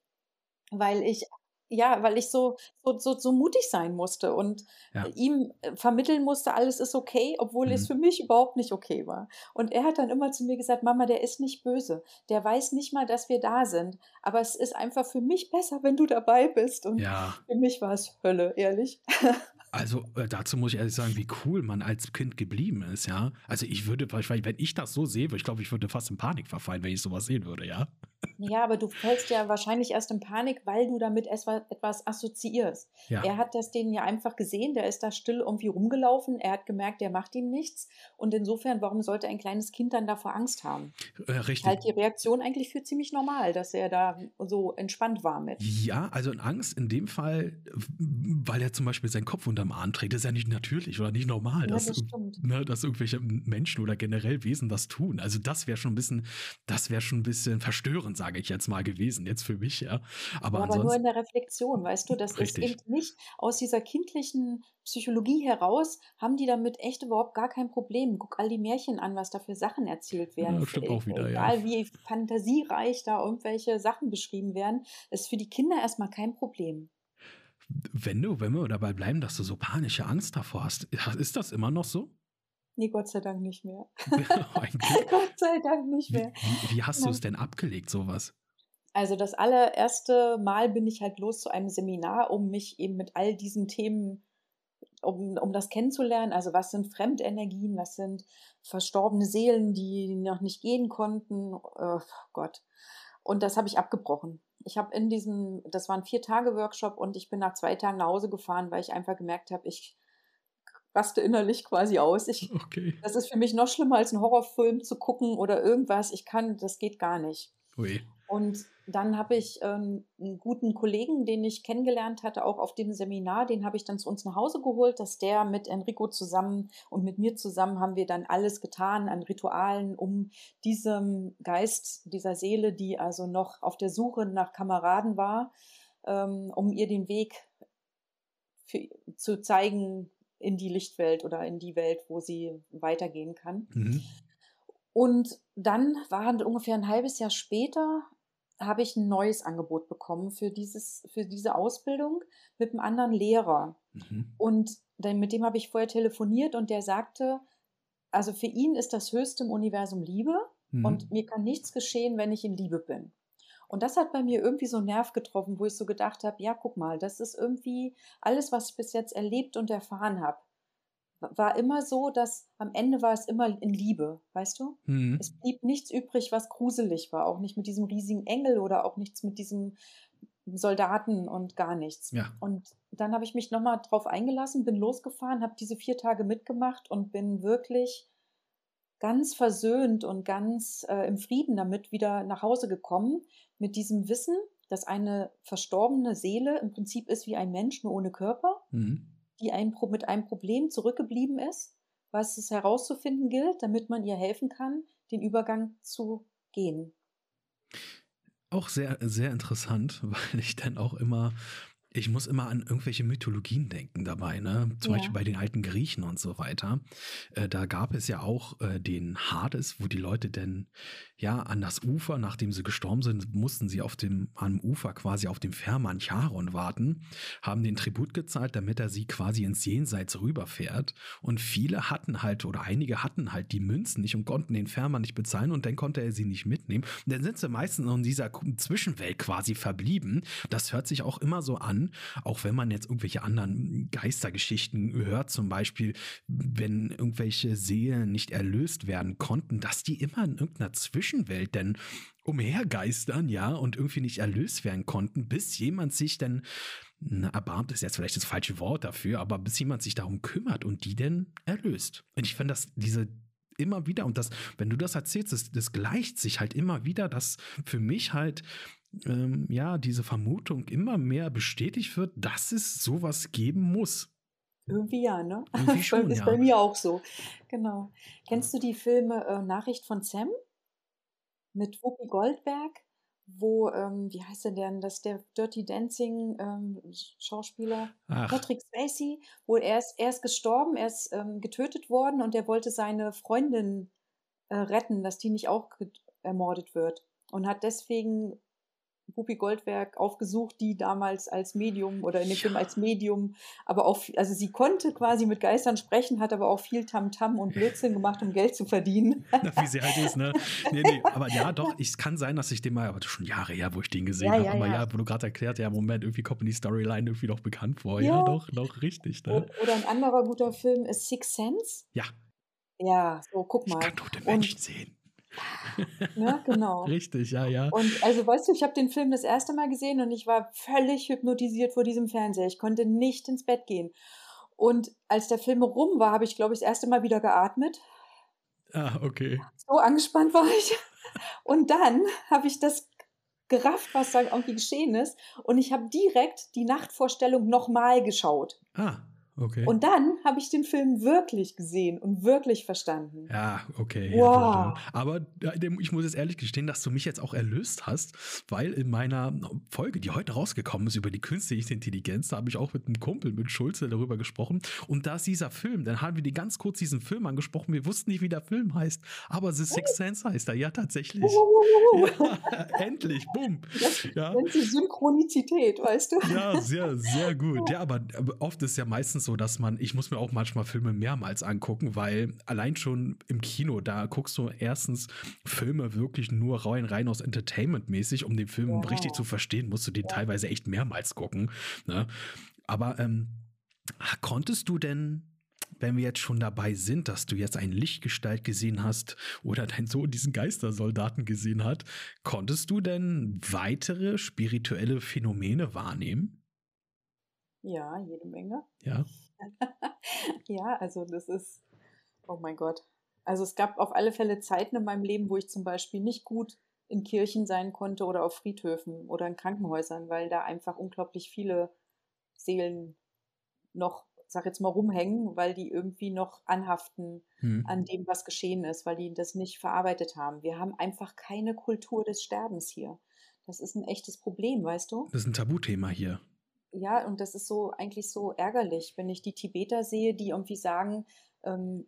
weil ich ja, weil ich so so so so mutig sein musste und, Ja. ihm, vermitteln musste, alles ist okay, obwohl es Mhm. für mich überhaupt nicht okay war. Und er hat dann immer zu mir gesagt: „Mama, der ist nicht böse. Der weiß nicht mal, dass wir da sind. Aber es ist einfach für mich besser, wenn du dabei bist.“ Und Ja. für mich war es Hölle, ehrlich. Also, äh, dazu muss ich ehrlich sagen, wie cool man als Kind geblieben ist, ja. Also, ich würde wahrscheinlich wenn ich das so sehe, ich glaube, ich würde fast in Panik verfallen, wenn ich so was sehen würde, ja. Ja, aber du fällst ja wahrscheinlich erst in Panik, weil du damit etwas assoziierst. Ja. Er hat das den ja einfach gesehen, der ist da still irgendwie rumgelaufen. Er hat gemerkt, der macht ihm nichts. Und insofern, warum sollte ein kleines Kind dann davor Angst haben? Äh, Ich richtig. halte die Reaktion eigentlich für ziemlich normal, dass er da so entspannt war mit. Ja, also in Angst in dem Fall, weil er zum Beispiel seinen Kopf unterm Arm trägt, ist ja nicht natürlich oder nicht normal, Ja, dass das ne, dass irgendwelche Menschen oder generell Wesen das tun. Also, das wäre schon 'n bisschen das wäre schon 'n bisschen verstörend, sage ich jetzt mal gewesen, jetzt für mich, ja. Aber Ja, aber nur in der Reflexion, weißt du? Das ist Richtig. eben nicht aus dieser kindlichen Psychologie heraus haben die damit echt überhaupt gar kein Problem. Guck all die Märchen an, was da für Sachen erzählt Ja, werden. das stimmt auch wieder, ja. egal wie fantasiereich da irgendwelche Sachen beschrieben werden, ist für die Kinder erst mal kein Problem. Wenn du wenn wir dabei bleiben, dass du so panische Angst davor hast, ha ist das immer noch so? Ne, Gott sei Dank nicht mehr. Gott sei Dank nicht Wie mehr. wie wie hast Ja. du's denn abgelegt, so was? Also, das allererste Mal bin ich halt los zu einem Seminar, um mich eben mit all diesen Themen um um das kennenzulernen. Also, was sind Fremdenergien, was sind verstorbene Seelen, die noch nicht gehen konnten, äh, Gott. Und das habe ich abgebrochen. Ich habe in diesem das war 'n 4-Tage-Workshop und ich bin nach 2 Tagen nach Hause gefahren, weil ich einfach gemerkt habe, ich raste innerlich quasi aus. Ich Okay. das ist für mich noch schlimmer als 'n Horrorfilm zu gucken oder irgendwas. Ich kann das geht gar nicht. Ui. Und dann habe ich, ähm, 'n guten Kollegen, den ich kennengelernt hatte, auch auf dem Seminar, den habe ich dann zu uns nach Hause geholt, dass der mit Enrico zusammen und mit mir zusammen haben wir dann alles getan an Ritualen, um diesem Geist, dieser Seele, die also noch auf der Suche nach Kameraden war, ähm, um ihr den Weg für zu zeigen in die Lichtwelt oder in die Welt, wo sie weitergehen kann. Mhm. Und dann waren ungefähr 'n halbes Jahr später habe ich 'n neues Angebot bekommen für dieses für diese Ausbildung mit 'nem anderen Lehrer. Mhm. Und dann mit dem habe ich vorher telefoniert und der sagte, also, für ihn ist das Höchste im Universum Liebe und Mhm. mir kann nichts geschehen, wenn ich in Liebe bin. Und das hat bei mir irgendwie so 'n Nerv getroffen, wo ich so gedacht habe: „Ja, guck mal, das ist irgendwie alles, was ich bis jetzt erlebt und erfahren habe, war immer so, dass am Ende war es immer in Liebe“, weißt du? Mhm. Es blieb nichts übrig, was gruselig war, auch nicht mit diesem riesigen Engel oder auch nichts mit diesem Soldaten und gar nichts. Ja. Und dann habe ich mich noch mal drauf eingelassen, bin losgefahren, habe diese 4 Tage mitgemacht und bin wirklich ganz versöhnt und ganz, äh, im Frieden damit wieder nach Hause gekommen, mit diesem Wissen, dass eine verstorbene Seele im Prinzip ist wie ein Mensch, nur ohne Körper, Mhm. Die ein mit einem Problem zurückgeblieben ist, was es herauszufinden gilt, damit man ihr helfen kann, den Übergang zu gehen. Auch sehr sehr interessant, weil ich dann auch immer ich muss immer an irgendwelche Mythologien denken dabei, ne? Zum Beispiel Ja. bei den alten Griechen und so weiter. Äh, da gab es ja auch, äh, den Hades, wo die Leute denn, ja, an das Ufer, nachdem sie gestorben sind, mussten sie auf dem am Ufer quasi auf dem Fährmann Charon warten, haben den Tribut gezahlt, damit er sie quasi ins Jenseits rüberfährt. Und viele hatten halt oder einige hatten halt die Münzen nicht und konnten den Fährmann nicht bezahlen und dann konnte er sie nicht mitnehmen. Und dann sind sie meistens in dieser Zwischenwelt quasi verblieben. Das hört sich auch immer so an, Auch wenn man jetzt irgendwelche anderen Geistergeschichten hört, zum Beispiel, wenn irgendwelche Seelen nicht erlöst werden konnten, dass die immer in irgendeiner Zwischenwelt denn umhergeistern, ja, und irgendwie nicht erlöst werden konnten, bis jemand sich dann, erbarmt ist jetzt vielleicht das falsche Wort dafür, aber bis jemand sich darum kümmert und die denn erlöst. Und ich finde, dass diese immer wieder, und das, wenn du das erzählst, das, das gleicht sich halt immer wieder, dass für mich halt ähm, ja, diese Vermutung immer mehr bestätigt wird, dass es sowas geben muss. Irgendwie ja, ne? Irgendwie schon, ist ja. bei mir auch so. Genau. Kennst du die Filme äh, Nachricht von Sam mit Whoopi Goldberg, wo, ähm, wie heißt er denn, das der Dirty Dancing ähm, Schauspieler Ach, Patrick Swayze, wo er ist, er ist gestorben, er ist ähm, getötet worden und er wollte seine Freundin äh, retten, dass die nicht auch ermordet wird und hat deswegen Whoopi Goldberg aufgesucht, die damals als Medium oder in dem Film ja, als Medium, aber auch, also sie konnte quasi mit Geistern sprechen, hat aber auch viel Tamtam und Blödsinn gemacht, um Geld zu verdienen. na, wie sie halt ist, ne? Nee, nee, aber ja, doch, es kann sein, dass ich den mal, aber das ist schon Jahre her, wo ich den gesehen Ja, habe, ja, aber ja. wo du gerade erklärt, ja, Moment, irgendwie kommt mir die Storyline irgendwie noch bekannt vor. Ja, doch, doch, richtig, ne? Oder ein anderer guter Film ist Six Sense. Ja, Ja, so guck ich mal. kann tote Und, Menschen sehen. Ne, genau. Richtig, ja, ja. Und also, weißt du, ich habe den Film das erste Mal gesehen und ich war völlig hypnotisiert vor diesem Fernseher. Ich konnte nicht ins Bett gehen. Und als der Film rum war, habe ich, glaube ich, das erste Mal wieder geatmet. Ah, okay. So angespannt war ich. Und dann habe ich das gerafft, was da irgendwie geschehen ist. Und ich habe direkt die Nachtvorstellung nochmal geschaut. Ah, okay. Und dann habe ich den Film wirklich gesehen und wirklich verstanden. Ja, okay. Wow. Aber ja, dem- ich muss jetzt ehrlich gestehen, dass du mich jetzt auch erlöst hast, weil in meiner Folge, die heute rausgekommen ist über die künstliche Intelligenz, da habe ich auch mit einem Kumpel, mit Schulze, darüber gesprochen. Und da ist dieser Film, dann haben wir die ganz kurz diesen Film angesprochen. Wir wussten nicht, wie der Film heißt, aber The Sixth Sense heißt er. Ja, tatsächlich. Ja, endlich, bumm. Das Ja. nennt sich Synchronizität, weißt du? Ja, sehr, sehr gut. Ja, aber aber oft ist ja meistens so, dass man, ich muss mir auch manchmal Filme mehrmals angucken, weil allein schon im Kino, da guckst du erstens Filme wirklich nur rein, rein aus Entertainment-mäßig, um den Film richtig zu verstehen, musst du den ja. teilweise echt mehrmals gucken. Ne? Aber ähm, konntest du denn, wenn wir jetzt schon dabei sind, dass du jetzt eine Lichtgestalt gesehen hast oder dein Sohn diesen Geistersoldaten gesehen hat, konntest du denn weitere spirituelle Phänomene wahrnehmen? Ja, jede Menge. Ja. Ja, also das ist, oh mein Gott. Also es gab auf alle Fälle Zeiten in meinem Leben, wo ich zum Beispiel nicht gut in Kirchen sein konnte oder auf Friedhöfen oder in Krankenhäusern, weil da einfach unglaublich viele Seelen noch, sag jetzt mal, rumhängen, weil die irgendwie noch anhaften Hm. an dem, was geschehen ist, weil die das nicht verarbeitet haben. Wir haben einfach keine Kultur des Sterbens hier. Das ist ein echtes Problem, weißt du? Das ist ein Tabuthema hier. Ja, und das ist so eigentlich so ärgerlich, wenn ich die Tibeter sehe, die irgendwie sagen, ähm,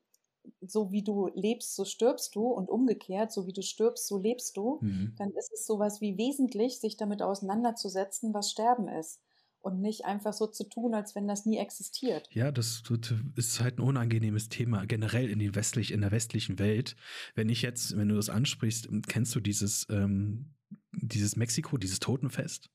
so wie du lebst, so stirbst du und umgekehrt, so wie du stirbst, so lebst du, Mhm. dann ist es sowas wie wesentlich, sich damit auseinanderzusetzen, was Sterben ist. Und nicht einfach so zu tun, als wenn das nie existiert. Ja, das ist halt ein unangenehmes Thema generell in, den westlich, in der westlichen Welt. Wenn ich jetzt, wenn du das ansprichst, kennst du dieses, ähm, dieses Mexiko, dieses Totenfest?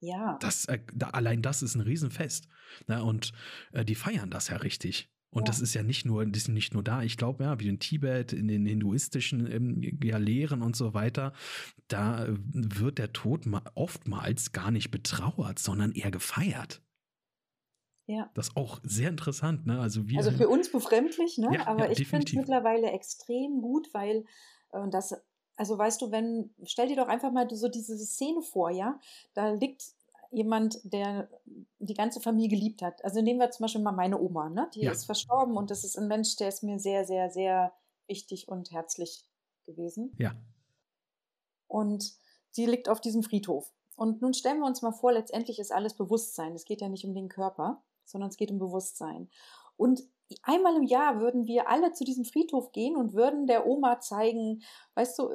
Ja, Das, äh, da, allein das ist ein Riesenfest. Ne? Und äh, die feiern das ja richtig. Und das ja, ist ja nicht nur, die sind nicht nur da. Ich glaube, ja, wie in Tibet, in den hinduistischen ähm, ja, Lehren und so weiter, da äh, wird der Tod ma oftmals gar nicht betrauert, sondern eher gefeiert. ja. Das ist auch sehr interessant, ne? Also wir Also für uns befremdlich, ne? Ja, Aber ich finde es mittlerweile extrem gut, weil äh, das, also weißt du, wenn, stell dir doch einfach mal so diese Szene vor, ja, da liegt jemand, der die ganze Familie geliebt hat. Also nehmen wir zum Beispiel mal meine Oma, ne? Die Ja. ist verstorben und das ist ein Mensch, der ist mir sehr, sehr, sehr wichtig und herzlich gewesen. Ja. Und sie liegt auf diesem Friedhof. Und nun stellen wir uns mal vor, letztendlich ist alles Bewusstsein. Es geht ja nicht um den Körper, sondern es geht um Bewusstsein. Und einmal im Jahr würden wir alle zu diesem Friedhof gehen und würden der Oma zeigen, weißt du,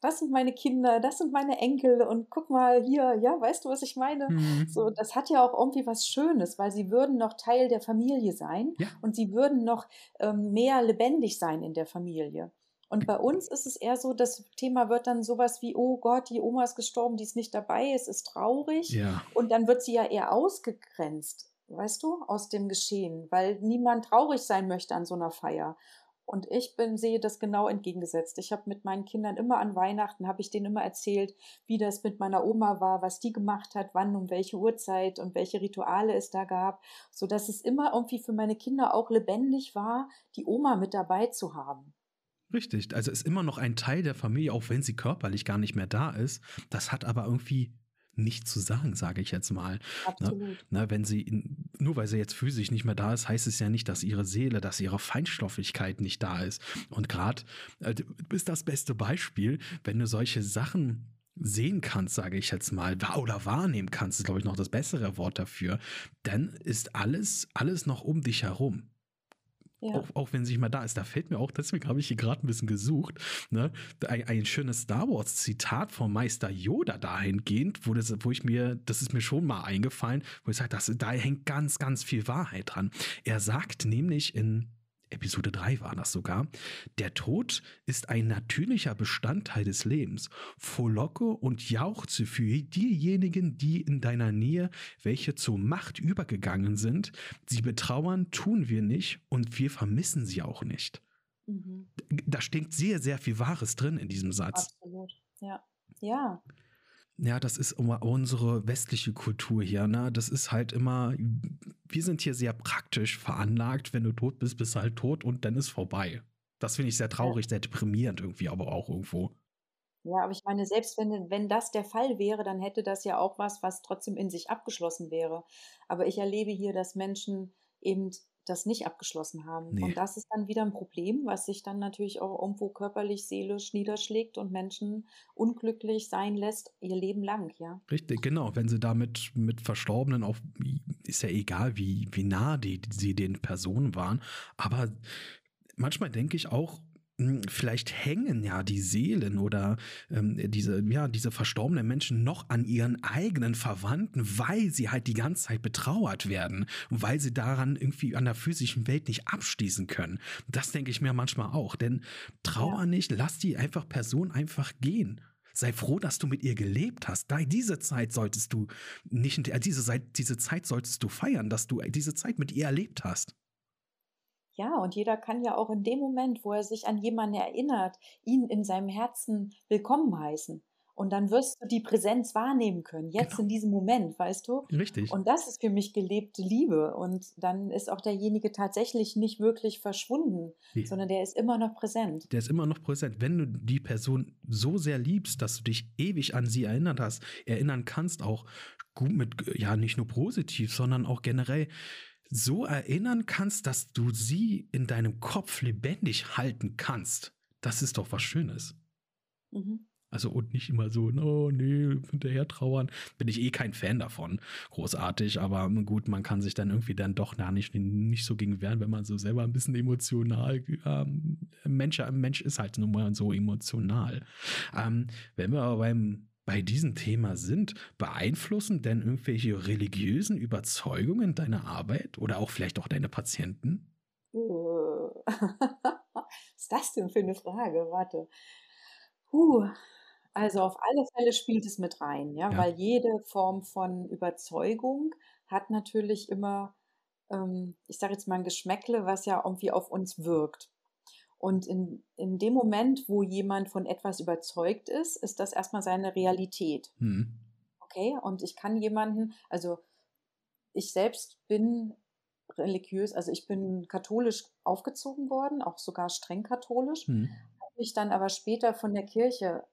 das sind meine Kinder, das sind meine Enkel und guck mal hier, ja, weißt du, was ich meine? Mhm. So, das hat ja auch irgendwie was Schönes, weil sie würden noch Teil der Familie sein Ja. und sie würden noch ähm, mehr lebendig sein in der Familie. Und bei uns ist es eher so, das Thema wird dann sowas wie, oh Gott, die Oma ist gestorben, die ist nicht dabei, es ist traurig. Ja. Und dann wird sie ja eher ausgegrenzt, weißt du, aus dem Geschehen, weil niemand traurig sein möchte an so einer Feier. Und ich bin, sehe das genau entgegengesetzt. Ich habe mit meinen Kindern immer an Weihnachten, habe ich denen immer erzählt, wie das mit meiner Oma war, was die gemacht hat, wann, um welche Uhrzeit und welche Rituale es da gab, so dass es immer irgendwie für meine Kinder auch lebendig war, die Oma mit dabei zu haben. Richtig, also ist immer noch ein Teil der Familie, auch wenn sie körperlich gar nicht mehr da ist. Das hat aber irgendwie nicht zu sagen, sage ich jetzt mal. Ne? Absolut. Ne? Ne, wenn sie, nur weil sie jetzt physisch nicht mehr da ist, heißt es ja nicht, dass ihre Seele, dass ihre Feinstoffigkeit nicht da ist. Und gerade, äh, du bist das beste Beispiel, wenn du solche Sachen sehen kannst, sage ich jetzt mal, oder wahrnehmen kannst, ist glaube ich noch das bessere Wort dafür, dann ist alles, alles noch um dich herum. Ja. Auch, auch, wenn sie nicht mal da ist. Da fällt mir auch, deswegen habe ich hier gerade ein bisschen gesucht, ne, ein, ein, schönes Star Wars-Zitat vom Meister Yoda dahingehend, wo, das, wo ich mir, das ist mir schon mal eingefallen, wo ich sage, da hängt ganz, ganz viel Wahrheit dran. Er sagt nämlich in Episode 3 war das sogar, der Tod ist ein natürlicher Bestandteil des Lebens. Frohlocke und jauchze für diejenigen, die in deiner Nähe, welche zur Macht übergegangen sind. Sie betrauern, tun wir nicht und wir vermissen sie auch nicht. Mhm. Da steckt sehr, sehr viel Wahres drin in diesem Satz. Absolut, ja. Ja. Ja, das ist unsere westliche Kultur hier. Ne? Das ist halt immer, wir sind hier sehr praktisch veranlagt. Wenn du tot bist, bist du halt tot und dann ist vorbei. Das finde ich sehr traurig, sehr deprimierend irgendwie, aber auch irgendwo. Ja, aber ich meine, selbst wenn, wenn das der Fall wäre, dann hätte das ja auch was, was trotzdem in sich abgeschlossen wäre. Aber ich erlebe hier, dass Menschen eben das nicht abgeschlossen haben. Nee. Und das ist dann wieder ein Problem, was sich dann natürlich auch irgendwo körperlich, seelisch niederschlägt und Menschen unglücklich sein lässt, ihr Leben lang, ja. Richtig, genau. Wenn sie damit mit Verstorbenen auf, ist ja egal, wie, wie nah die, sie den Personen waren, aber manchmal denke ich auch, vielleicht hängen ja die Seelen oder ähm, diese, ja, diese verstorbenen Menschen noch an ihren eigenen Verwandten, weil sie halt die ganze Zeit betrauert werden und weil sie daran irgendwie an der physischen Welt nicht abschließen können. Das denke ich mir manchmal auch, denn trauer ja. nicht, lass die einfach Person einfach gehen. Sei froh, dass du mit ihr gelebt hast. diese Zeit solltest du nicht, äh, diese, diese Zeit solltest du feiern, dass du diese Zeit mit ihr erlebt hast. Ja, und jeder kann ja auch in dem Moment, wo er sich an jemanden erinnert, ihn in seinem Herzen willkommen heißen. Und dann wirst du die Präsenz wahrnehmen können, jetzt genau. in diesem Moment, weißt du? Richtig. Und das ist für mich gelebte Liebe. Und dann ist auch derjenige tatsächlich nicht wirklich verschwunden, nee. sondern der ist immer noch präsent. Der ist immer noch präsent. Wenn du die Person so sehr liebst, dass du dich ewig an sie erinnert hast, erinnern kannst, auch gut mit, ja, nicht nur positiv, sondern auch generell so erinnern kannst, dass du sie in deinem Kopf lebendig halten kannst. Das ist doch was Schönes. Mhm. Also und nicht immer so, oh nee, hinterher trauern. Bin ich eh kein Fan davon. Großartig, aber gut, man kann sich dann irgendwie dann doch na, nicht, nicht so gegen wehren, wenn man so selber ein bisschen emotional, ähm, Mensch, Mensch ist halt nun mal so emotional. Ähm, wenn wir aber beim bei diesem Thema sind, beeinflussen denn irgendwelche religiösen Überzeugungen deine Arbeit oder auch vielleicht auch deine Patienten? Was ist das denn für eine Frage? Warte. Puh. Also auf alle Fälle spielt es mit rein, ja, ja. weil jede Form von Überzeugung hat natürlich immer, ähm, ich sage jetzt mal ein Geschmäckle, was ja irgendwie auf uns wirkt. Und in, in dem Moment, wo jemand von etwas überzeugt ist, ist das erstmal seine Realität. Mhm. Okay, und ich kann jemanden, also ich selbst bin religiös, also ich bin katholisch aufgezogen worden, auch sogar streng katholisch, mhm. habe mich dann aber später von der Kirche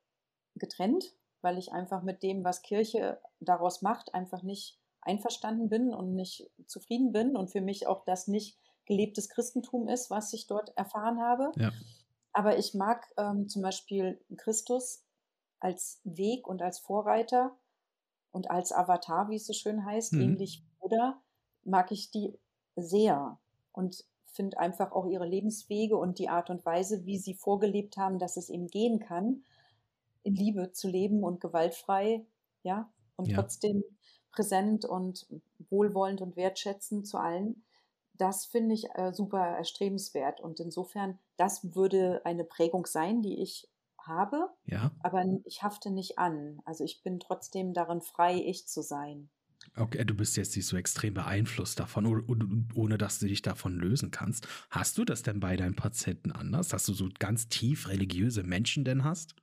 getrennt, weil ich einfach mit dem, was Kirche daraus macht, einfach nicht einverstanden bin und nicht zufrieden bin und für mich auch das nicht gelebtes Christentum ist, was ich dort erfahren habe. Ja. Aber ich mag ähm, zum Beispiel Christus als Weg und als Vorreiter und als Avatar, wie es so schön heißt, mhm. ähnlich Buddha, mag ich die sehr und finde einfach auch ihre Lebenswege und die Art und Weise, wie sie vorgelebt haben, dass es eben gehen kann, in Liebe zu leben und gewaltfrei, ja, und ja. trotzdem präsent und wohlwollend und wertschätzend zu allen das finde ich äh, super erstrebenswert. Und insofern, das würde eine Prägung sein, die ich habe, Ja. aber ich hafte nicht an. Also ich bin trotzdem darin frei, ich zu sein. Okay, du bist jetzt nicht so extrem beeinflusst davon, ohne dass du dich davon lösen kannst. Hast du das denn bei deinen Patienten anders, dass du so ganz tief religiöse Menschen denn hast?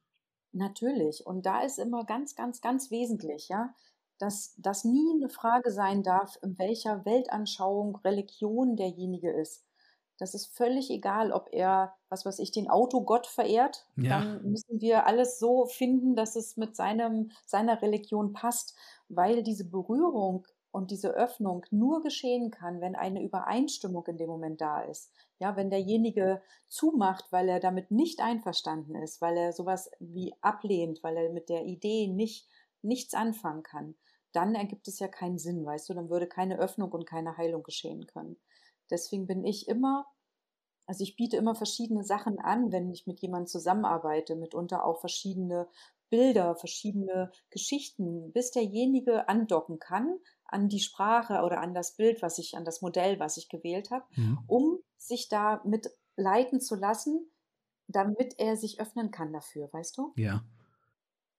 Natürlich. Und da ist immer ganz, ganz, ganz wesentlich, ja, dass das nie eine Frage sein darf, in welcher Weltanschauung, Religion derjenige ist. Das ist völlig egal, ob er, was weiß ich, den Autogott verehrt. Ja. Dann müssen wir alles so finden, dass es mit seinem, seiner Religion passt, weil diese Berührung und diese Öffnung nur geschehen kann, wenn eine Übereinstimmung in dem Moment da ist. Ja, wenn derjenige zumacht, weil er damit nicht einverstanden ist, weil er sowas wie ablehnt, weil er mit der Idee nicht, nichts anfangen kann, dann ergibt es ja keinen Sinn, weißt du, dann würde keine Öffnung und keine Heilung geschehen können. Deswegen bin ich immer, also ich biete immer verschiedene Sachen an, wenn ich mit jemandem zusammenarbeite, mitunter auch verschiedene Bilder, verschiedene Geschichten, bis derjenige andocken kann an die Sprache oder an das Bild, was ich, an das Modell, was ich gewählt habe, Hm. um sich da mit leiten zu lassen, damit er sich öffnen kann dafür, weißt du? Ja.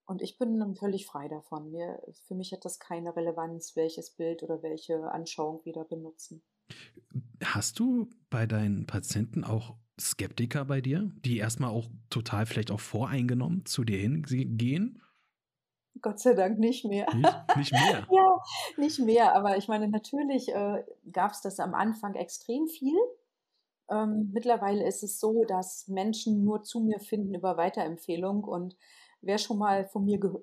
Und ich bin völlig frei davon. Mir, für mich hat das keine Relevanz, welches Bild oder welche Anschauung wir da benutzen. Hast du bei deinen Patienten auch Skeptiker bei dir, die erstmal auch total vielleicht auch voreingenommen zu dir hingehen? Gott sei Dank nicht mehr. Nicht, nicht mehr. Ja, nicht mehr. Aber ich meine, natürlich äh, gab es das am Anfang extrem viel. Ähm, mittlerweile ist es so, dass Menschen nur zu mir finden über Weiterempfehlung. Und wer schon mal von mir gehö-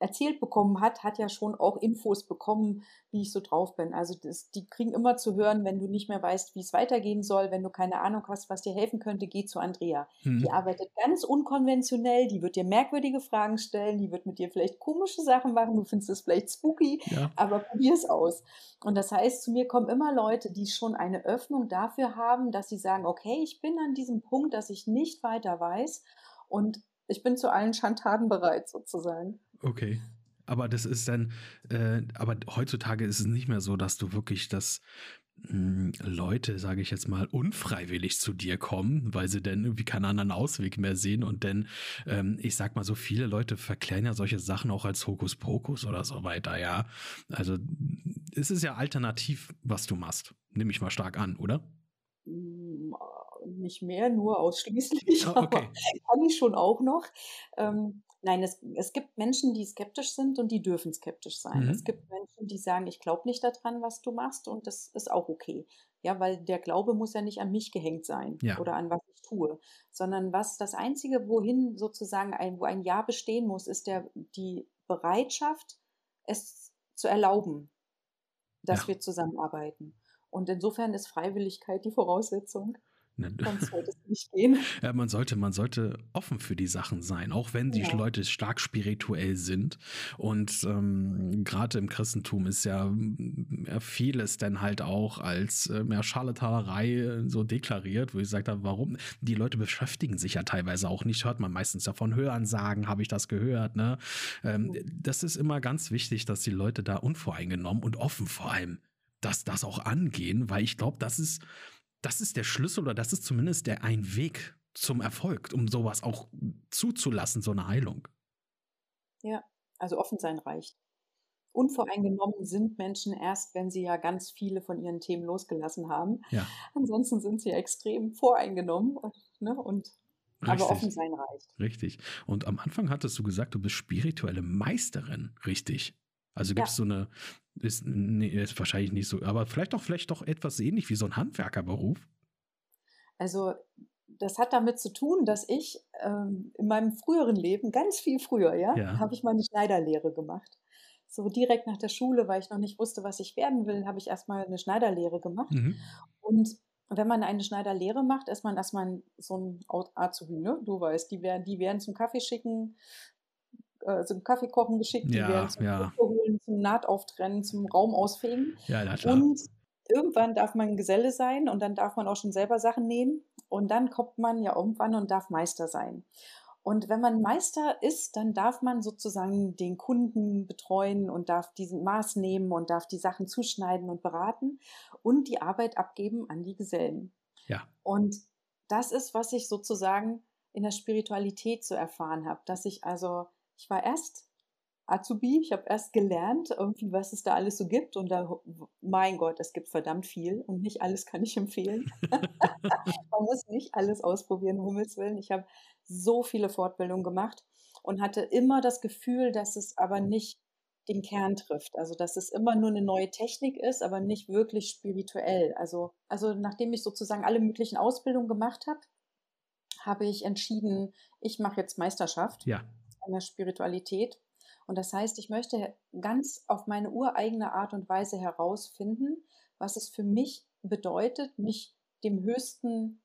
erzählt bekommen hat, hat ja schon auch Infos bekommen, wie ich so drauf bin. Also das, die kriegen immer zu hören, wenn du nicht mehr weißt, wie es weitergehen soll, wenn du keine Ahnung hast, was dir helfen könnte, geh zu Andrea. Hm. Die arbeitet ganz unkonventionell, die wird dir merkwürdige Fragen stellen, die wird mit dir vielleicht komische Sachen machen, du findest es vielleicht spooky, Ja. aber probier es aus. Und das heißt, zu mir kommen immer Leute, die schon eine Öffnung dafür haben, dass sie sagen, okay, ich bin an diesem Punkt, dass ich nicht weiter weiß und ich bin zu allen Schandtaten bereit, sozusagen. Okay. Aber das ist dann, äh, aber heutzutage ist es nicht mehr so, dass du wirklich das mh, Leute, sage ich jetzt mal, unfreiwillig zu dir kommen, weil sie dann irgendwie keinen anderen Ausweg mehr sehen und dann, ähm, ich sag mal so, viele Leute verklären ja solche Sachen auch als Hokuspokus oder so weiter, ja. Also es ist ja alternativ, was du machst. Nehme ich mal stark an, oder? Nicht mehr, nur ausschließlich, aber okay. kann ich schon auch noch. Ähm, nein, es, es gibt Menschen, die skeptisch sind und die dürfen skeptisch sein. Es Mhm. gibt Menschen, die sagen, ich glaube nicht daran, was du machst und das ist auch okay. Ja, weil der Glaube muss ja nicht an mich gehängt sein Ja. oder an was ich tue, sondern was das Einzige, wohin sozusagen ein, wo ein Ja bestehen muss, ist der, die Bereitschaft, es zu erlauben, dass Ja. wir zusammenarbeiten. Und insofern ist Freiwilligkeit die Voraussetzung. Ne, Sonst sollte es nicht gehen. Ja, man sollte, man sollte offen für die Sachen sein, auch wenn die Ja. Leute stark spirituell sind. Und ähm, gerade im Christentum ist ja, ja vieles dann halt auch als äh, ja, Scharlatanerei so deklariert, wo ich gesagt habe, warum? Die Leute beschäftigen sich ja teilweise auch nicht, hört man meistens davon hören, sagen, habe ich das gehört, ne? Ähm, das ist immer ganz wichtig, dass die Leute da unvoreingenommen und offen vor allem, dass das auch angehen, weil ich glaube, das ist das ist der Schlüssel oder das ist zumindest der ein Weg zum Erfolg, um sowas auch zuzulassen, so eine Heilung. Ja, also offen sein reicht. Unvoreingenommen sind Menschen erst, wenn sie ja ganz viele von ihren Themen losgelassen haben. Ja, Ansonsten sind sie extrem voreingenommen. Und, ne, und, aber offen sein reicht. richtig. Und am Anfang hattest du gesagt, du bist spirituelle Meisterin, richtig? Also gibt es Ja, so eine, ist, nee, ist wahrscheinlich nicht so, aber vielleicht auch, vielleicht doch etwas ähnlich wie so ein Handwerkerberuf. also das hat damit zu tun, dass ich ähm, in meinem früheren Leben, ganz viel früher, ja, Ja, habe ich meine Schneiderlehre gemacht. So direkt nach der Schule, weil ich noch nicht wusste, was ich werden will, habe ich erstmal eine Schneiderlehre gemacht. mhm. Und wenn man eine Schneiderlehre macht, ist man erstmal so ein Azubi, ne? Du weißt, die werden, die werden zum Kaffee schicken, äh, zum Kaffee kochen geschickt, die werden ja, zum ja, holen, zum Nahtauftrennen, zum Raum ausfegen. ja, na klar. Und irgendwann darf man Geselle sein und dann darf man auch schon selber Sachen nähen. Und dann kommt man ja irgendwann und darf Meister sein. Und wenn man Meister ist, dann darf man sozusagen den Kunden betreuen und darf diesen Maß nehmen und darf die Sachen zuschneiden und beraten und die Arbeit abgeben an die Gesellen. Ja. Und das ist, was ich sozusagen in der Spiritualität zu erfahren habe, dass ich also, ich war erst Azubi. Ich habe erst gelernt, irgendwie, was es da alles so gibt. Und da, mein Gott, es gibt verdammt viel und nicht alles kann ich empfehlen. Man muss nicht alles ausprobieren, um Himmels Willen. Ich habe so viele Fortbildungen gemacht und hatte immer das Gefühl, dass es aber nicht den Kern trifft. Also, dass es immer nur eine neue Technik ist, aber nicht wirklich spirituell. Also, also nachdem ich sozusagen alle möglichen Ausbildungen gemacht habe, habe ich entschieden, ich mache jetzt Meisterschaft ja. In der Spiritualität und das heißt, ich möchte ganz auf meine ureigene Art und Weise herausfinden, was es für mich bedeutet, mich dem Höchsten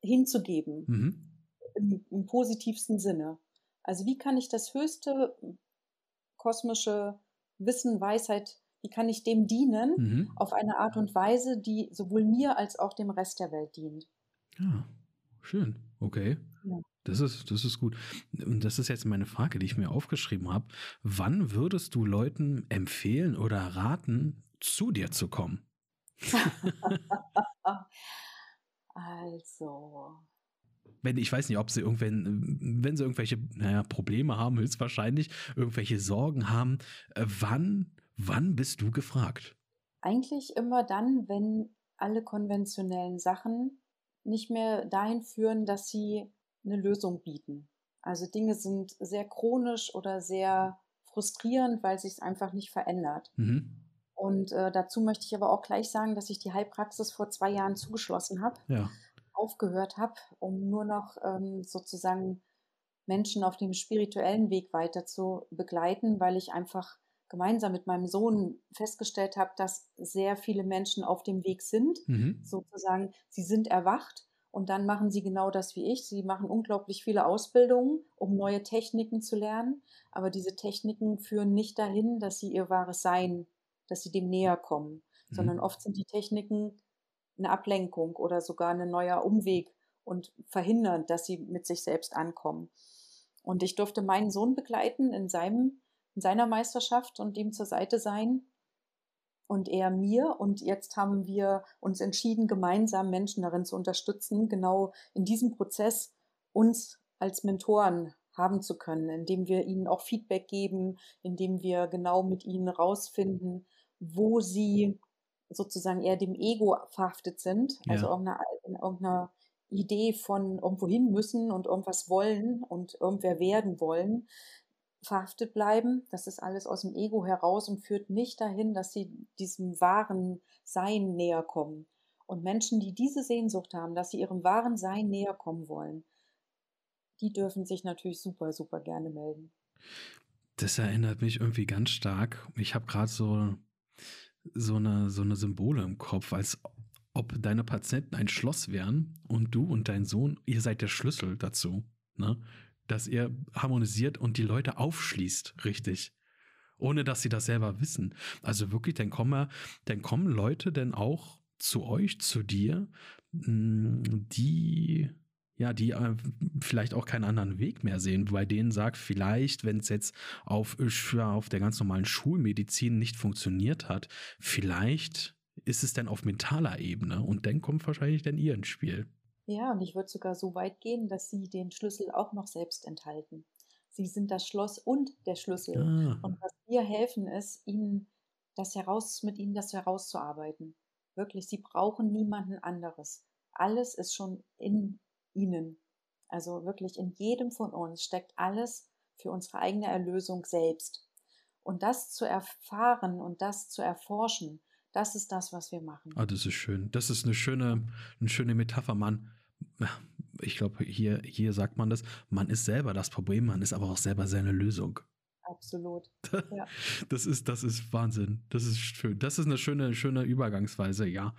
hinzugeben, mhm. im, im, positivsten Sinne. Also wie kann ich das höchste kosmische Wissen, Weisheit, wie kann ich dem dienen mhm. auf eine Art und Weise, die sowohl mir als auch dem Rest der Welt dient. Ja, ah, schön. Okay. Ja. Das ist, das ist gut. Und das ist jetzt meine Frage, die ich mir aufgeschrieben habe. Wann würdest du Leuten empfehlen oder raten, zu dir zu kommen? also. Wenn, ich weiß nicht, ob sie irgendwann, wenn sie irgendwelche naja, Probleme haben, höchstwahrscheinlich, irgendwelche Sorgen haben, äh, wann, wann bist du gefragt? Eigentlich immer dann, wenn alle konventionellen Sachen nicht mehr dahin führen, dass sie eine Lösung bieten. Also Dinge sind sehr chronisch oder sehr frustrierend, weil sich es einfach nicht verändert. Mhm. Und äh, dazu möchte ich aber auch gleich sagen, dass ich die Heilpraxis vor zwei Jahren zugeschlossen habe, ja. aufgehört habe, um nur noch ähm, sozusagen Menschen auf dem spirituellen Weg weiter zu begleiten, weil ich einfach gemeinsam mit meinem Sohn festgestellt habe, dass sehr viele Menschen auf dem Weg sind, mhm. sozusagen, sie sind erwacht und dann machen sie genau das wie ich. Sie machen unglaublich viele Ausbildungen, um neue Techniken zu lernen. Aber diese Techniken führen nicht dahin, dass sie ihr wahres Sein, dass sie dem näher kommen, mhm. sondern oft sind die Techniken eine Ablenkung oder sogar ein neuer Umweg und verhindern, dass sie mit sich selbst ankommen. Und ich durfte meinen Sohn begleiten in seinem, in seiner Meisterschaft und ihm zur Seite sein und er mir. Und jetzt haben wir uns entschieden, gemeinsam Menschen darin zu unterstützen, genau in diesem Prozess uns als Mentoren haben zu können, indem wir ihnen auch Feedback geben, indem wir genau mit ihnen rausfinden, wo sie sozusagen eher dem Ego verhaftet sind, ja. also irgendeiner, in irgendeiner Idee von irgendwo hin müssen und irgendwas wollen und irgendwer werden wollen, verhaftet bleiben. Das ist alles aus dem Ego heraus und führt nicht dahin, dass sie diesem wahren Sein näher kommen. Und Menschen, die diese Sehnsucht haben, dass sie ihrem wahren Sein näher kommen wollen, die dürfen sich natürlich super, super gerne melden. Das erinnert mich irgendwie ganz stark. Ich habe gerade so, so, eine, so eine Symbole im Kopf, als ob deine Patienten ein Schloss wären und du und dein Sohn, ihr seid der Schlüssel dazu. Ne? Dass ihr harmonisiert und die Leute aufschließt, richtig. Ohne dass sie das selber wissen. Also wirklich, dann kommen, dann kommen Leute denn auch zu euch, zu dir, hm, die ja, die äh, vielleicht auch keinen anderen Weg mehr sehen, bei denen sagt, vielleicht, wenn es jetzt auf, auf der ganz normalen Schulmedizin nicht funktioniert hat, vielleicht ist es dann auf mentaler Ebene und dann kommt wahrscheinlich dann ihr ins Spiel. Ja, und ich würde sogar so weit gehen, dass sie den Schlüssel auch noch selbst enthalten. Sie sind das Schloss und der Schlüssel. Ah. Und was wir helfen, ist, ihnen das heraus, mit ihnen das herauszuarbeiten. Wirklich, sie brauchen niemanden anderes. Alles ist schon in ihnen. Also wirklich in jedem von uns steckt alles für unsere eigene Erlösung selbst. Und das zu erfahren und das zu erforschen, das ist das, was wir machen. Ah, das ist schön. Das ist eine schöne, eine schöne Metapher, Mann. Ich glaube, hier, hier sagt man das, man ist selber das Problem, man ist aber auch selber seine Lösung. Absolut. Ja. Das ist, das ist Wahnsinn. Das ist schön. Das ist eine schöne, schöne Übergangsweise, ja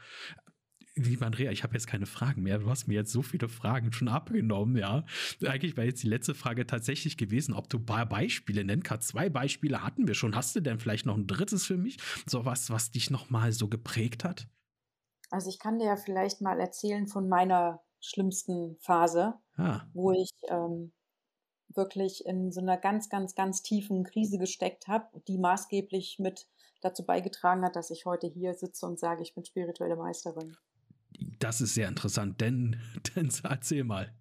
lieber Andrea, ich habe jetzt keine Fragen mehr. Du hast mir jetzt so viele Fragen schon abgenommen, ja. Eigentlich wäre jetzt die letzte Frage tatsächlich gewesen, ob du ein paar Beispiele nennen kannst. Zwei Beispiele hatten wir schon. Hast du denn vielleicht noch ein drittes für mich? So was, was dich nochmal so geprägt hat? Also ich kann dir ja vielleicht mal erzählen von meiner schlimmsten Phase, ah. wo ich ähm, wirklich in so einer ganz, ganz, ganz tiefen Krise gesteckt habe, die maßgeblich mit dazu beigetragen hat, dass ich heute hier sitze und sage, ich bin spirituelle Meisterin. Das ist sehr interessant, denn, denn erzähl mal.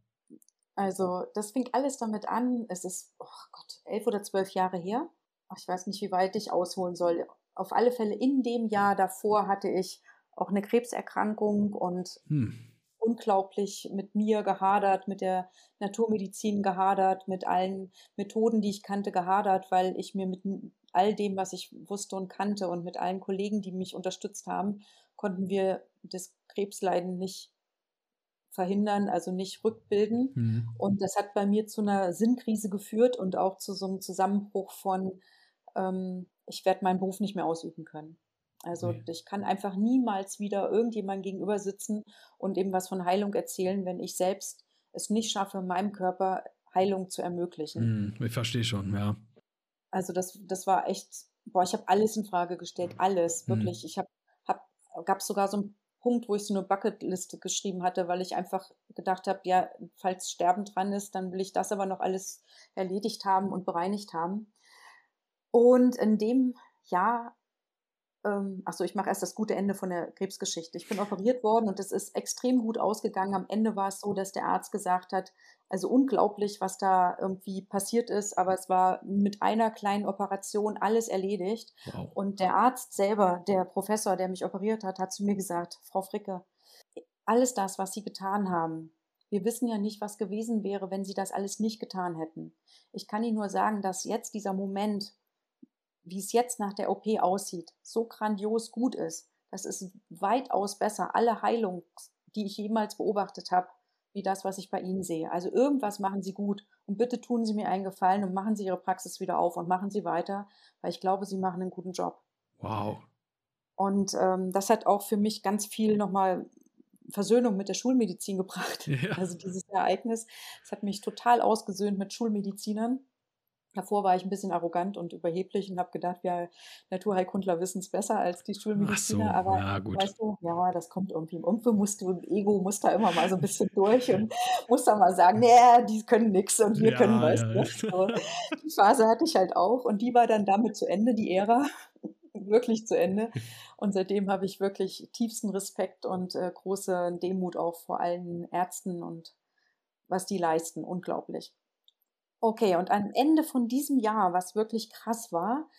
Also, das fing alles damit an. Es ist, oh Gott, elf oder zwölf Jahre her. Ich weiß nicht, wie weit ich ausholen soll. Auf alle Fälle in dem Jahr davor hatte ich auch eine Krebserkrankung und hm. unglaublich mit mir gehadert, mit der Naturmedizin gehadert, mit allen Methoden, die ich kannte, gehadert, weil ich mir mit all dem, was ich wusste und kannte und mit allen Kollegen, die mich unterstützt haben, konnten wir das Krebsleiden nicht verhindern, also nicht rückbilden. Mhm. Und das hat bei mir zu einer Sinnkrise geführt und auch zu so einem Zusammenbruch von, ähm, ich werde meinen Beruf nicht mehr ausüben können. Also nee. ich kann einfach niemals wieder irgendjemandem gegenüber sitzen und eben was von Heilung erzählen, wenn ich selbst es nicht schaffe, meinem Körper Heilung zu ermöglichen. Mhm, ich verstehe schon, ja. Also das, das war echt, boah, ich habe alles in Frage gestellt, alles, mhm. wirklich. Mhm. Ich habe, hab, gab sogar so ein Punkt, wo ich so eine Bucketliste geschrieben hatte, weil ich einfach gedacht habe, ja, falls Sterben dran ist, dann will ich das aber noch alles erledigt haben und bereinigt haben. Und in dem Jahr ähm, achso, ich mache erst das gute Ende von der Krebsgeschichte. Ich bin operiert worden und es ist extrem gut ausgegangen. Am Ende war es so, dass der Arzt gesagt hat, also unglaublich, was da irgendwie passiert ist, aber es war mit einer kleinen Operation alles erledigt. Wow. Und der Arzt selber, der Professor, der mich operiert hat, hat zu mir gesagt, Frau Fricke, alles das, was Sie getan haben, wir wissen ja nicht, was gewesen wäre, wenn Sie das alles nicht getan hätten. Ich kann Ihnen nur sagen, dass jetzt dieser Moment, wie es jetzt nach der OP aussieht, so grandios gut ist. Das ist weitaus besser. Alle Heilung, die ich jemals beobachtet habe, wie das, was ich bei Ihnen sehe. Also irgendwas machen Sie gut und bitte tun Sie mir einen Gefallen und machen Sie Ihre Praxis wieder auf und machen Sie weiter, weil ich glaube, Sie machen einen guten Job. Wow. Und ähm, das hat auch für mich ganz viel nochmal Versöhnung mit der Schulmedizin gebracht. Ja. Also dieses Ereignis, das hat mich total ausgesöhnt mit Schulmedizinern. Davor war ich ein bisschen arrogant und überheblich und habe gedacht, wir Naturheilkundler wissen es besser als die Schulmediziner. So, aber ja, weißt du, ja, das kommt irgendwie im Umfeld, musst du, Ego muss da immer mal so ein bisschen durch und muss da mal sagen, nee, die können nichts und wir ja, können was. Ja. Ne? So, die Phase hatte ich halt auch und die war dann damit zu Ende, die Ära, wirklich zu Ende. Und seitdem habe ich wirklich tiefsten Respekt und äh, große Demut auch vor allen Ärzten und was die leisten. Unglaublich. Okay, und am Ende von diesem Jahr, was wirklich krass war,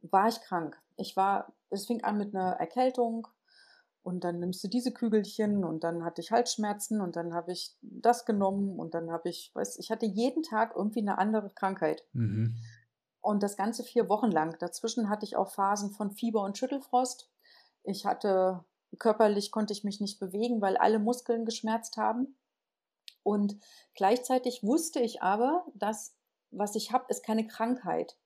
war ich krank. Ich war, es fing an mit einer Erkältung und dann nimmst du diese Kügelchen und dann hatte ich Halsschmerzen und dann habe ich das genommen und dann habe ich, weiß, ich hatte jeden Tag irgendwie eine andere Krankheit. Mhm. Und das Ganze vier Wochen lang. Dazwischen hatte ich auch Phasen von Fieber und Schüttelfrost. Ich hatte, körperlich konnte ich mich nicht bewegen, weil alle Muskeln geschmerzt haben. Und gleichzeitig wusste ich aber, dass was ich habe, ist keine Krankheit.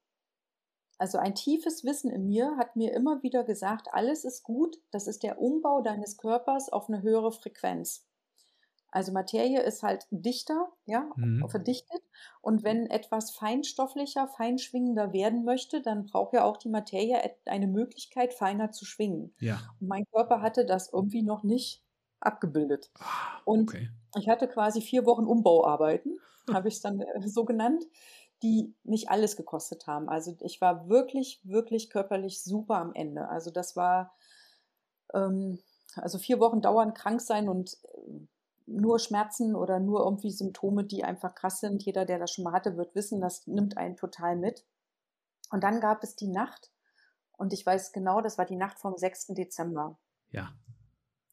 Also ein tiefes Wissen in mir hat mir immer wieder gesagt, alles ist gut, das ist der Umbau deines Körpers auf eine höhere Frequenz. Also Materie ist halt dichter, ja, mhm. verdichtet. Und wenn etwas feinstofflicher, feinschwingender werden möchte, dann braucht ja auch die Materie eine Möglichkeit, feiner zu schwingen. Ja. Und mein Körper hatte das irgendwie noch nicht abgebildet. Ah, und okay. ich hatte quasi vier Wochen Umbauarbeiten, habe ich es dann äh, so genannt, die mich alles gekostet haben. Also ich war wirklich, wirklich körperlich super am Ende. Also das war, ähm, also vier Wochen dauernd krank sein und äh, nur Schmerzen oder nur irgendwie Symptome, die einfach krass sind. Jeder, der das schon mal hatte, wird wissen, das nimmt einen total mit. Und dann gab es die Nacht und ich weiß genau, das war die Nacht vom 6. Dezember. Ja.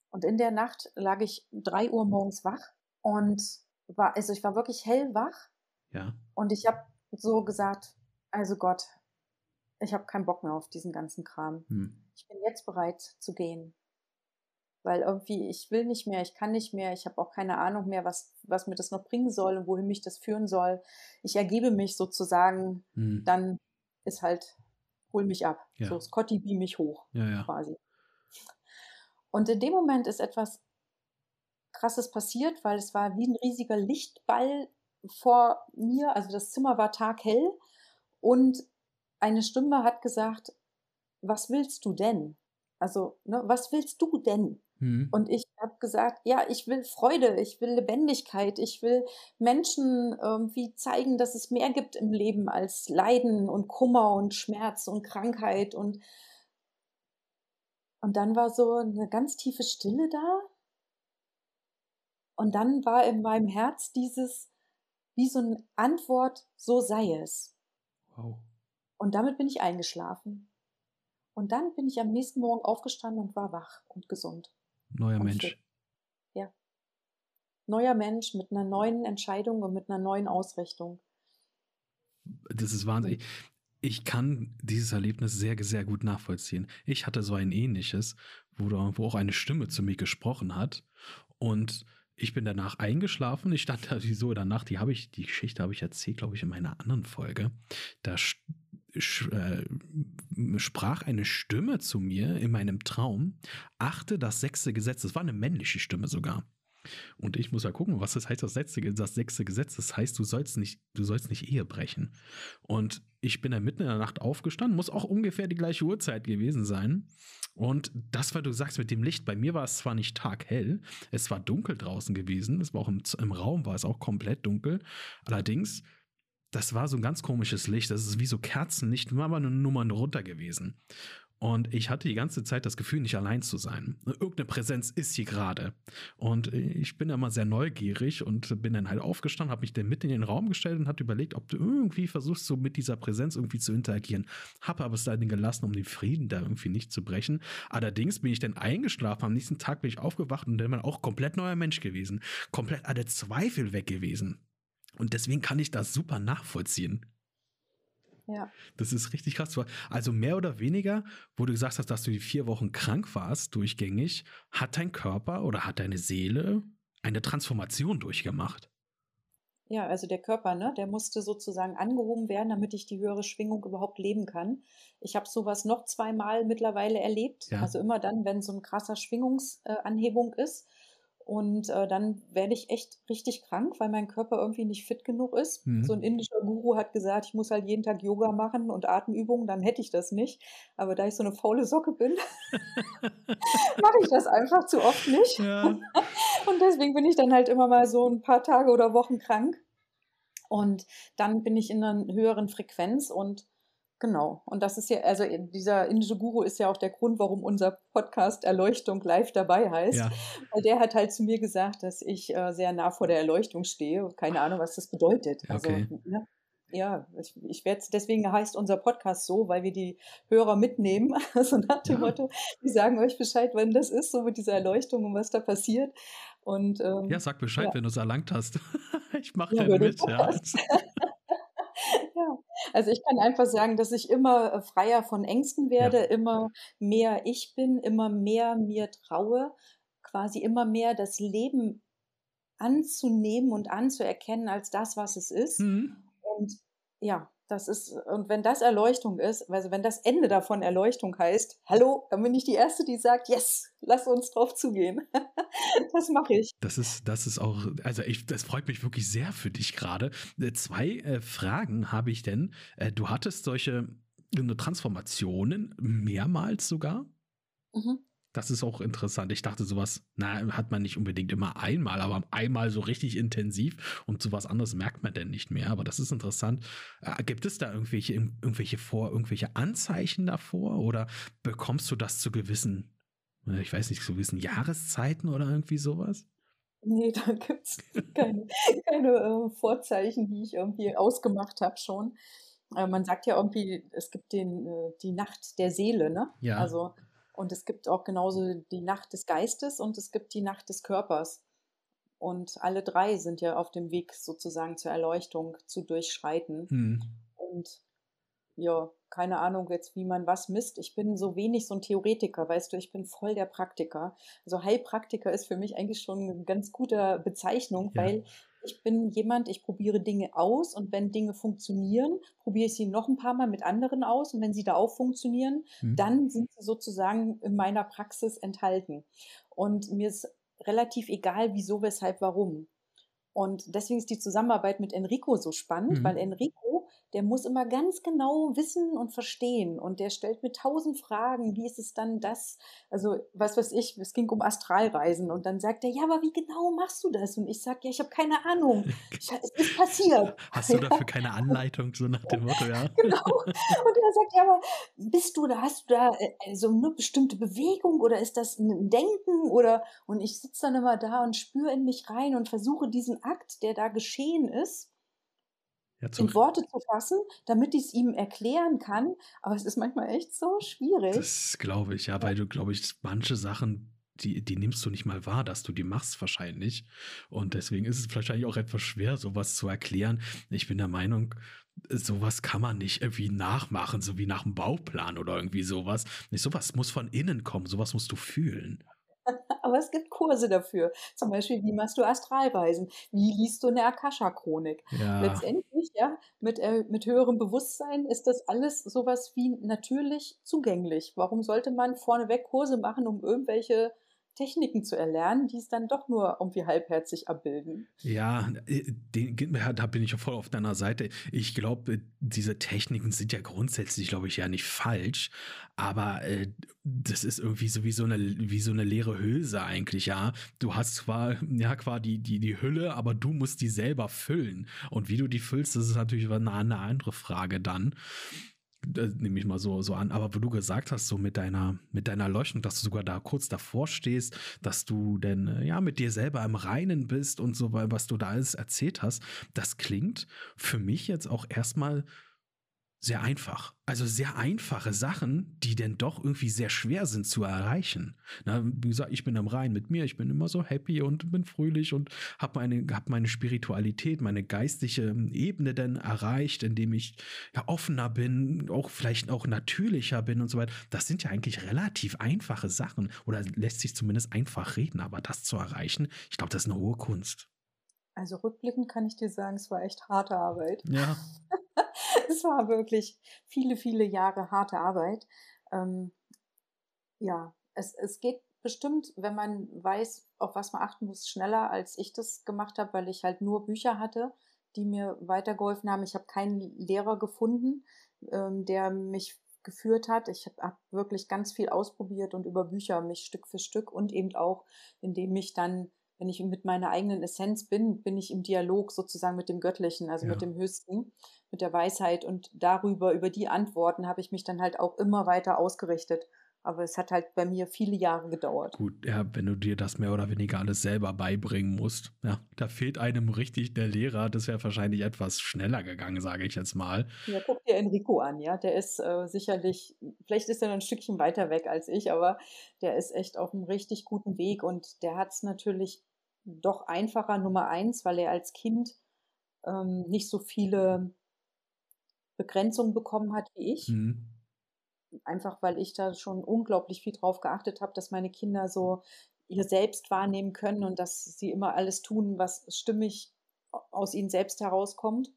Und in der Nacht lag ich drei Uhr morgens wach und war, also ich war wirklich hellwach. Ja. Und ich habe so gesagt, also Gott, ich habe keinen Bock mehr auf diesen ganzen Kram. Hm. Ich bin jetzt bereit zu gehen. Weil irgendwie, ich will nicht mehr, ich kann nicht mehr, ich habe auch keine Ahnung mehr, was, was mir das noch bringen soll und wohin mich das führen soll. Ich ergebe mich sozusagen, hm. dann ist halt, hol mich ab. Ja. So, Scotty beam mich hoch, ja, ja. quasi. Und in dem Moment ist etwas Krasses passiert, weil es war wie ein riesiger Lichtball vor mir. Also das Zimmer war taghell und eine Stimme hat gesagt, was willst du denn? Also, ne, was willst du denn? Mhm. Und ich habe gesagt, ja, ich will Freude, ich will Lebendigkeit, ich will Menschen irgendwie zeigen, dass es mehr gibt im Leben als Leiden und Kummer und Schmerz und Krankheit und und dann war so eine ganz tiefe Stille da. Und dann war in meinem Herz dieses, wie so eine Antwort, so sei es. Wow. Und damit bin ich eingeschlafen. Und dann bin ich am nächsten Morgen aufgestanden und war wach und gesund. Neuer und Mensch. Fit. Ja. Neuer Mensch mit einer neuen Entscheidung und mit einer neuen Ausrichtung. Das ist wahnsinnig. Ich kann dieses Erlebnis sehr, sehr gut nachvollziehen. Ich hatte so ein ähnliches, wo, wo auch eine Stimme zu mir gesprochen hat. Und ich bin danach eingeschlafen. Ich stand da so danach, die ich, die Geschichte habe ich erzählt, glaube ich, in meiner anderen Folge. Da äh, sprach eine Stimme zu mir in meinem Traum, achte das sechste Gesetz. Das war eine männliche Stimme sogar. Und ich muss ja gucken, was das heißt, das sechste, das sechste Gesetz. Das heißt, du sollst nicht, du sollst nicht Ehe brechen. Und ich bin dann mitten in der Nacht aufgestanden, muss auch ungefähr die gleiche Uhrzeit gewesen sein. Und das, was du sagst mit dem Licht, bei mir war es zwar nicht taghell, es war dunkel draußen gewesen, es war auch im, im Raum, war es auch komplett dunkel. Allerdings das war so ein ganz komisches Licht. Das ist wie so Kerzenlicht, war aber eine Nummer runter gewesen. Und ich hatte die ganze Zeit das Gefühl, nicht allein zu sein. Irgendeine Präsenz ist hier gerade. Und ich bin immer sehr neugierig und bin dann halt aufgestanden, habe mich dann mit in den Raum gestellt und habe überlegt, ob du irgendwie versuchst, so mit dieser Präsenz irgendwie zu interagieren. Habe aber es dann gelassen, um den Frieden da irgendwie nicht zu brechen. Allerdings bin ich dann eingeschlafen. Am nächsten Tag bin ich aufgewacht und dann war auch komplett neuer Mensch gewesen. Komplett alle Zweifel weg gewesen. Und deswegen kann ich das super nachvollziehen. Ja. Das ist richtig krass. Also mehr oder weniger, wo du gesagt hast, dass du die vier Wochen krank warst, durchgängig, hat dein Körper oder hat deine Seele eine Transformation durchgemacht. Ja, also der Körper, ne, der musste sozusagen angehoben werden, damit ich die höhere Schwingung überhaupt leben kann. Ich habe sowas noch zweimal mittlerweile erlebt. Ja. Also immer dann, wenn so ein krasser Schwingungsanhebung ist, und äh, dann werde ich echt richtig krank, weil mein Körper irgendwie nicht fit genug ist. Mhm. So ein indischer Guru hat gesagt, ich muss halt jeden Tag Yoga machen und Atemübungen, dann hätte ich das nicht. Aber da ich so eine faule Socke bin, mache ich das einfach zu oft nicht. Ja. und deswegen bin ich dann halt immer mal so ein paar Tage oder Wochen krank. Und dann bin ich in einer höheren Frequenz und Genau. Und das ist ja, also dieser indische Guru ist ja auch der Grund, warum unser Podcast Erleuchtung live dabei heißt. Ja. Weil der hat halt zu mir gesagt, dass ich äh, sehr nah vor der Erleuchtung stehe. Keine Ahnung, was das bedeutet. Also, okay. ne? Ja, ich, ich werde deswegen heißt unser Podcast so, weil wir die Hörer mitnehmen. Also nach dem ja. Motto, die sagen euch Bescheid, wenn das ist, so mit dieser Erleuchtung und was da passiert. Und, ähm, ja, sag Bescheid, ja. wenn du es erlangt hast. ich mache ja, mit. Ja. Also ich kann einfach sagen, dass ich immer äh, freier von Ängsten werde, ja. immer mehr ich bin, immer mehr mir traue, quasi immer mehr das Leben anzunehmen und anzuerkennen als das, was es ist. Mhm. Und ja, das ist, und wenn das Erleuchtung ist, also wenn das Ende davon Erleuchtung heißt, hallo, dann bin ich die Erste, die sagt, yes, lass uns drauf zugehen. das mache ich. Das ist, das ist auch, also ich, das freut mich wirklich sehr für dich gerade. Äh, zwei äh, Fragen habe ich denn. Äh, du hattest solche Transformationen mehrmals sogar. Mhm. Das ist auch interessant. Ich dachte, sowas, na, hat man nicht unbedingt immer einmal, aber einmal so richtig intensiv und sowas anderes merkt man denn nicht mehr. Aber das ist interessant. Äh, gibt es da irgendwelche, irgendwelche vor, irgendwelche Anzeichen davor oder bekommst du das zu gewissen, äh, ich weiß nicht, zu gewissen Jahreszeiten oder irgendwie sowas? Nee, da gibt es keine, keine äh, Vorzeichen, die ich irgendwie ausgemacht habe schon. Äh, man sagt ja irgendwie, es gibt den, äh, die Nacht der Seele, ne? Ja. Also und es gibt auch genauso die Nacht des Geistes und es gibt die Nacht des Körpers. Und alle drei sind ja auf dem Weg sozusagen zur Erleuchtung zu durchschreiten. Mhm. Und ja, keine Ahnung jetzt, wie man was misst. Ich bin so wenig so ein Theoretiker, weißt du, ich bin voll der Praktiker. Also Heilpraktiker ist für mich eigentlich schon eine ganz gute Bezeichnung, ja. weil ich bin jemand, ich probiere Dinge aus und wenn Dinge funktionieren, probiere ich sie noch ein paar Mal mit anderen aus und wenn sie da auch funktionieren, mhm. dann sind sie sozusagen in meiner Praxis enthalten. Und mir ist relativ egal, wieso, weshalb, warum. Und deswegen ist die Zusammenarbeit mit Enrico so spannend, mhm. weil Enrico der muss immer ganz genau wissen und verstehen. Und der stellt mir tausend Fragen. Wie ist es dann das? Also, was weiß ich, es ging um Astralreisen. Und dann sagt er, ja, aber wie genau machst du das? Und ich sage, ja, ich habe keine Ahnung. Ich, es ist passiert. Hast du dafür keine Anleitung, so nach dem Motto, ja? genau. Und er sagt, ja, aber bist du da, hast du da äh, so eine bestimmte Bewegung oder ist das ein Denken? Oder und ich sitze dann immer da und spüre in mich rein und versuche diesen Akt, der da geschehen ist, ja, in Worte zu fassen, damit ich es ihm erklären kann. Aber es ist manchmal echt so schwierig. Das glaube ich, ja, weil du, glaube ich, manche Sachen, die, die nimmst du nicht mal wahr, dass du die machst wahrscheinlich. Und deswegen ist es wahrscheinlich auch etwas schwer, sowas zu erklären. Ich bin der Meinung, sowas kann man nicht irgendwie nachmachen, so wie nach einem Bauplan oder irgendwie sowas. Nicht sowas muss von innen kommen, sowas musst du fühlen. Aber es gibt Kurse dafür. Zum Beispiel, wie machst du Astralreisen? Wie liest du eine Akasha-Chronik? Ja. Letztendlich, ja, mit, äh, mit höherem Bewusstsein ist das alles sowas wie natürlich zugänglich. Warum sollte man vorneweg Kurse machen, um irgendwelche Techniken zu erlernen, die es dann doch nur irgendwie halbherzig abbilden. Ja, äh, den, da bin ich voll auf deiner Seite. Ich glaube, diese Techniken sind ja grundsätzlich, glaube ich, ja nicht falsch, aber äh, das ist irgendwie so wie so eine wie so eine leere Hülse eigentlich, ja. Du hast zwar ja quasi die, die, die Hülle, aber du musst die selber füllen. Und wie du die füllst, das ist natürlich eine, eine andere Frage dann nehme ich mal so, so an. Aber wo du gesagt hast, so mit deiner, mit deiner Leuchtung, dass du sogar da kurz davor stehst, dass du denn, äh, ja, mit dir selber im Reinen bist und so, was du da alles erzählt hast, das klingt für mich jetzt auch erstmal sehr einfach. Also sehr einfache Sachen, die denn doch irgendwie sehr schwer sind zu erreichen. Na, wie gesagt, ich bin im Rein mit mir, ich bin immer so happy und bin fröhlich und habe meine, hab meine Spiritualität, meine geistige Ebene denn erreicht, indem ich ja offener bin, auch vielleicht auch natürlicher bin und so weiter. Das sind ja eigentlich relativ einfache Sachen oder lässt sich zumindest einfach reden, aber das zu erreichen, ich glaube, das ist eine hohe Kunst. Also rückblickend kann ich dir sagen, es war echt harte Arbeit. Ja. es war wirklich viele, viele Jahre harte Arbeit. Ähm, ja, es, es geht bestimmt, wenn man weiß, auf was man achten muss, schneller, als ich das gemacht habe, weil ich halt nur Bücher hatte, die mir weitergeholfen haben. Ich habe keinen Lehrer gefunden, ähm, der mich geführt hat. Ich habe hab wirklich ganz viel ausprobiert und über Bücher mich Stück für Stück und eben auch, indem ich dann wenn ich mit meiner eigenen Essenz bin, bin ich im Dialog sozusagen mit dem Göttlichen, also ja. mit dem Höchsten, mit der Weisheit und darüber, über die Antworten habe ich mich dann halt auch immer weiter ausgerichtet. Aber es hat halt bei mir viele Jahre gedauert. Gut, ja, wenn du dir das mehr oder weniger alles selber beibringen musst, ja, da fehlt einem richtig der Lehrer. Das wäre wahrscheinlich etwas schneller gegangen, sage ich jetzt mal. Ja, guck dir Enrico an, ja. Der ist äh, sicherlich, vielleicht ist er noch ein Stückchen weiter weg als ich, aber der ist echt auf einem richtig guten Weg und der hat es natürlich doch einfacher Nummer eins, weil er als Kind ähm, nicht so viele Begrenzungen bekommen hat wie ich. Mhm. Einfach weil ich da schon unglaublich viel drauf geachtet habe, dass meine Kinder so ihr selbst wahrnehmen können und dass sie immer alles tun, was stimmig aus ihnen selbst herauskommt.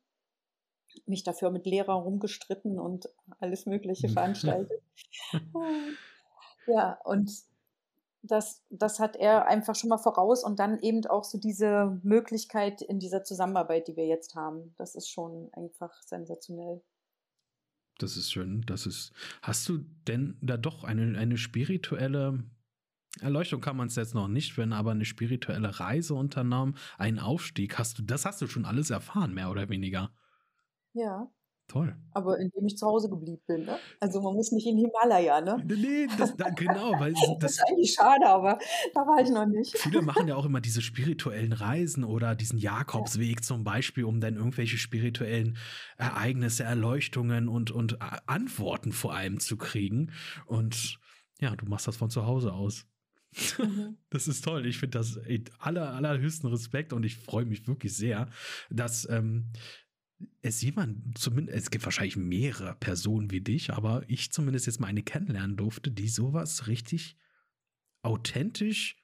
Mich dafür mit Lehrern rumgestritten und alles Mögliche veranstaltet. ja, und das, das hat er einfach schon mal voraus und dann eben auch so diese Möglichkeit in dieser Zusammenarbeit, die wir jetzt haben. Das ist schon einfach sensationell. Das ist schön. Das ist. Hast du denn da doch eine, eine spirituelle Erleuchtung kann man es jetzt noch nicht, wenn aber eine spirituelle Reise unternommen, einen Aufstieg, hast du, das hast du schon alles erfahren, mehr oder weniger. Ja. Toll. Aber indem ich zu Hause geblieben bin. Ne? Also man muss nicht in Himalaya, ne? Nee, das, da, genau. Weil das, das ist eigentlich schade, aber da war ich noch nicht. Viele machen ja auch immer diese spirituellen Reisen oder diesen Jakobsweg ja. zum Beispiel, um dann irgendwelche spirituellen Ereignisse, Erleuchtungen und, und Antworten vor allem zu kriegen. Und ja, du machst das von zu Hause aus. Mhm. Das ist toll. Ich finde das ey, aller, allerhöchsten Respekt und ich freue mich wirklich sehr, dass ähm, es jemand, zumindest, es gibt wahrscheinlich mehrere Personen wie dich, aber ich zumindest jetzt mal eine kennenlernen durfte, die sowas richtig authentisch,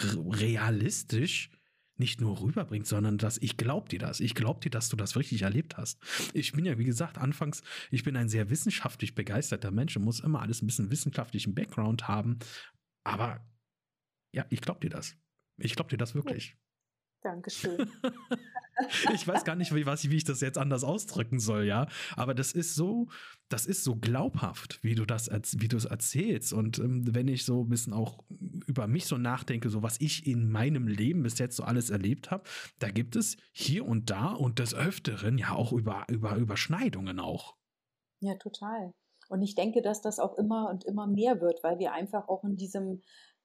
realistisch nicht nur rüberbringt, sondern dass ich glaub dir das. Ich glaub dir, dass du das wirklich erlebt hast. Ich bin ja, wie gesagt, anfangs, ich bin ein sehr wissenschaftlich begeisterter Mensch und muss immer alles ein bisschen wissenschaftlichen Background haben. Aber ja, ich glaub dir das. Ich glaub dir das wirklich. Dankeschön. ich weiß gar nicht, wie, was, wie ich das jetzt anders ausdrücken soll, ja. Aber das ist so, das ist so glaubhaft, wie du das, wie du es erzählst. Und ähm, wenn ich so ein bisschen auch über mich so nachdenke, so was ich in meinem Leben bis jetzt so alles erlebt habe, da gibt es hier und da und des Öfteren ja auch über, über Überschneidungen auch. Ja, total. Und ich denke, dass das auch immer und immer mehr wird, weil wir einfach auch in diesem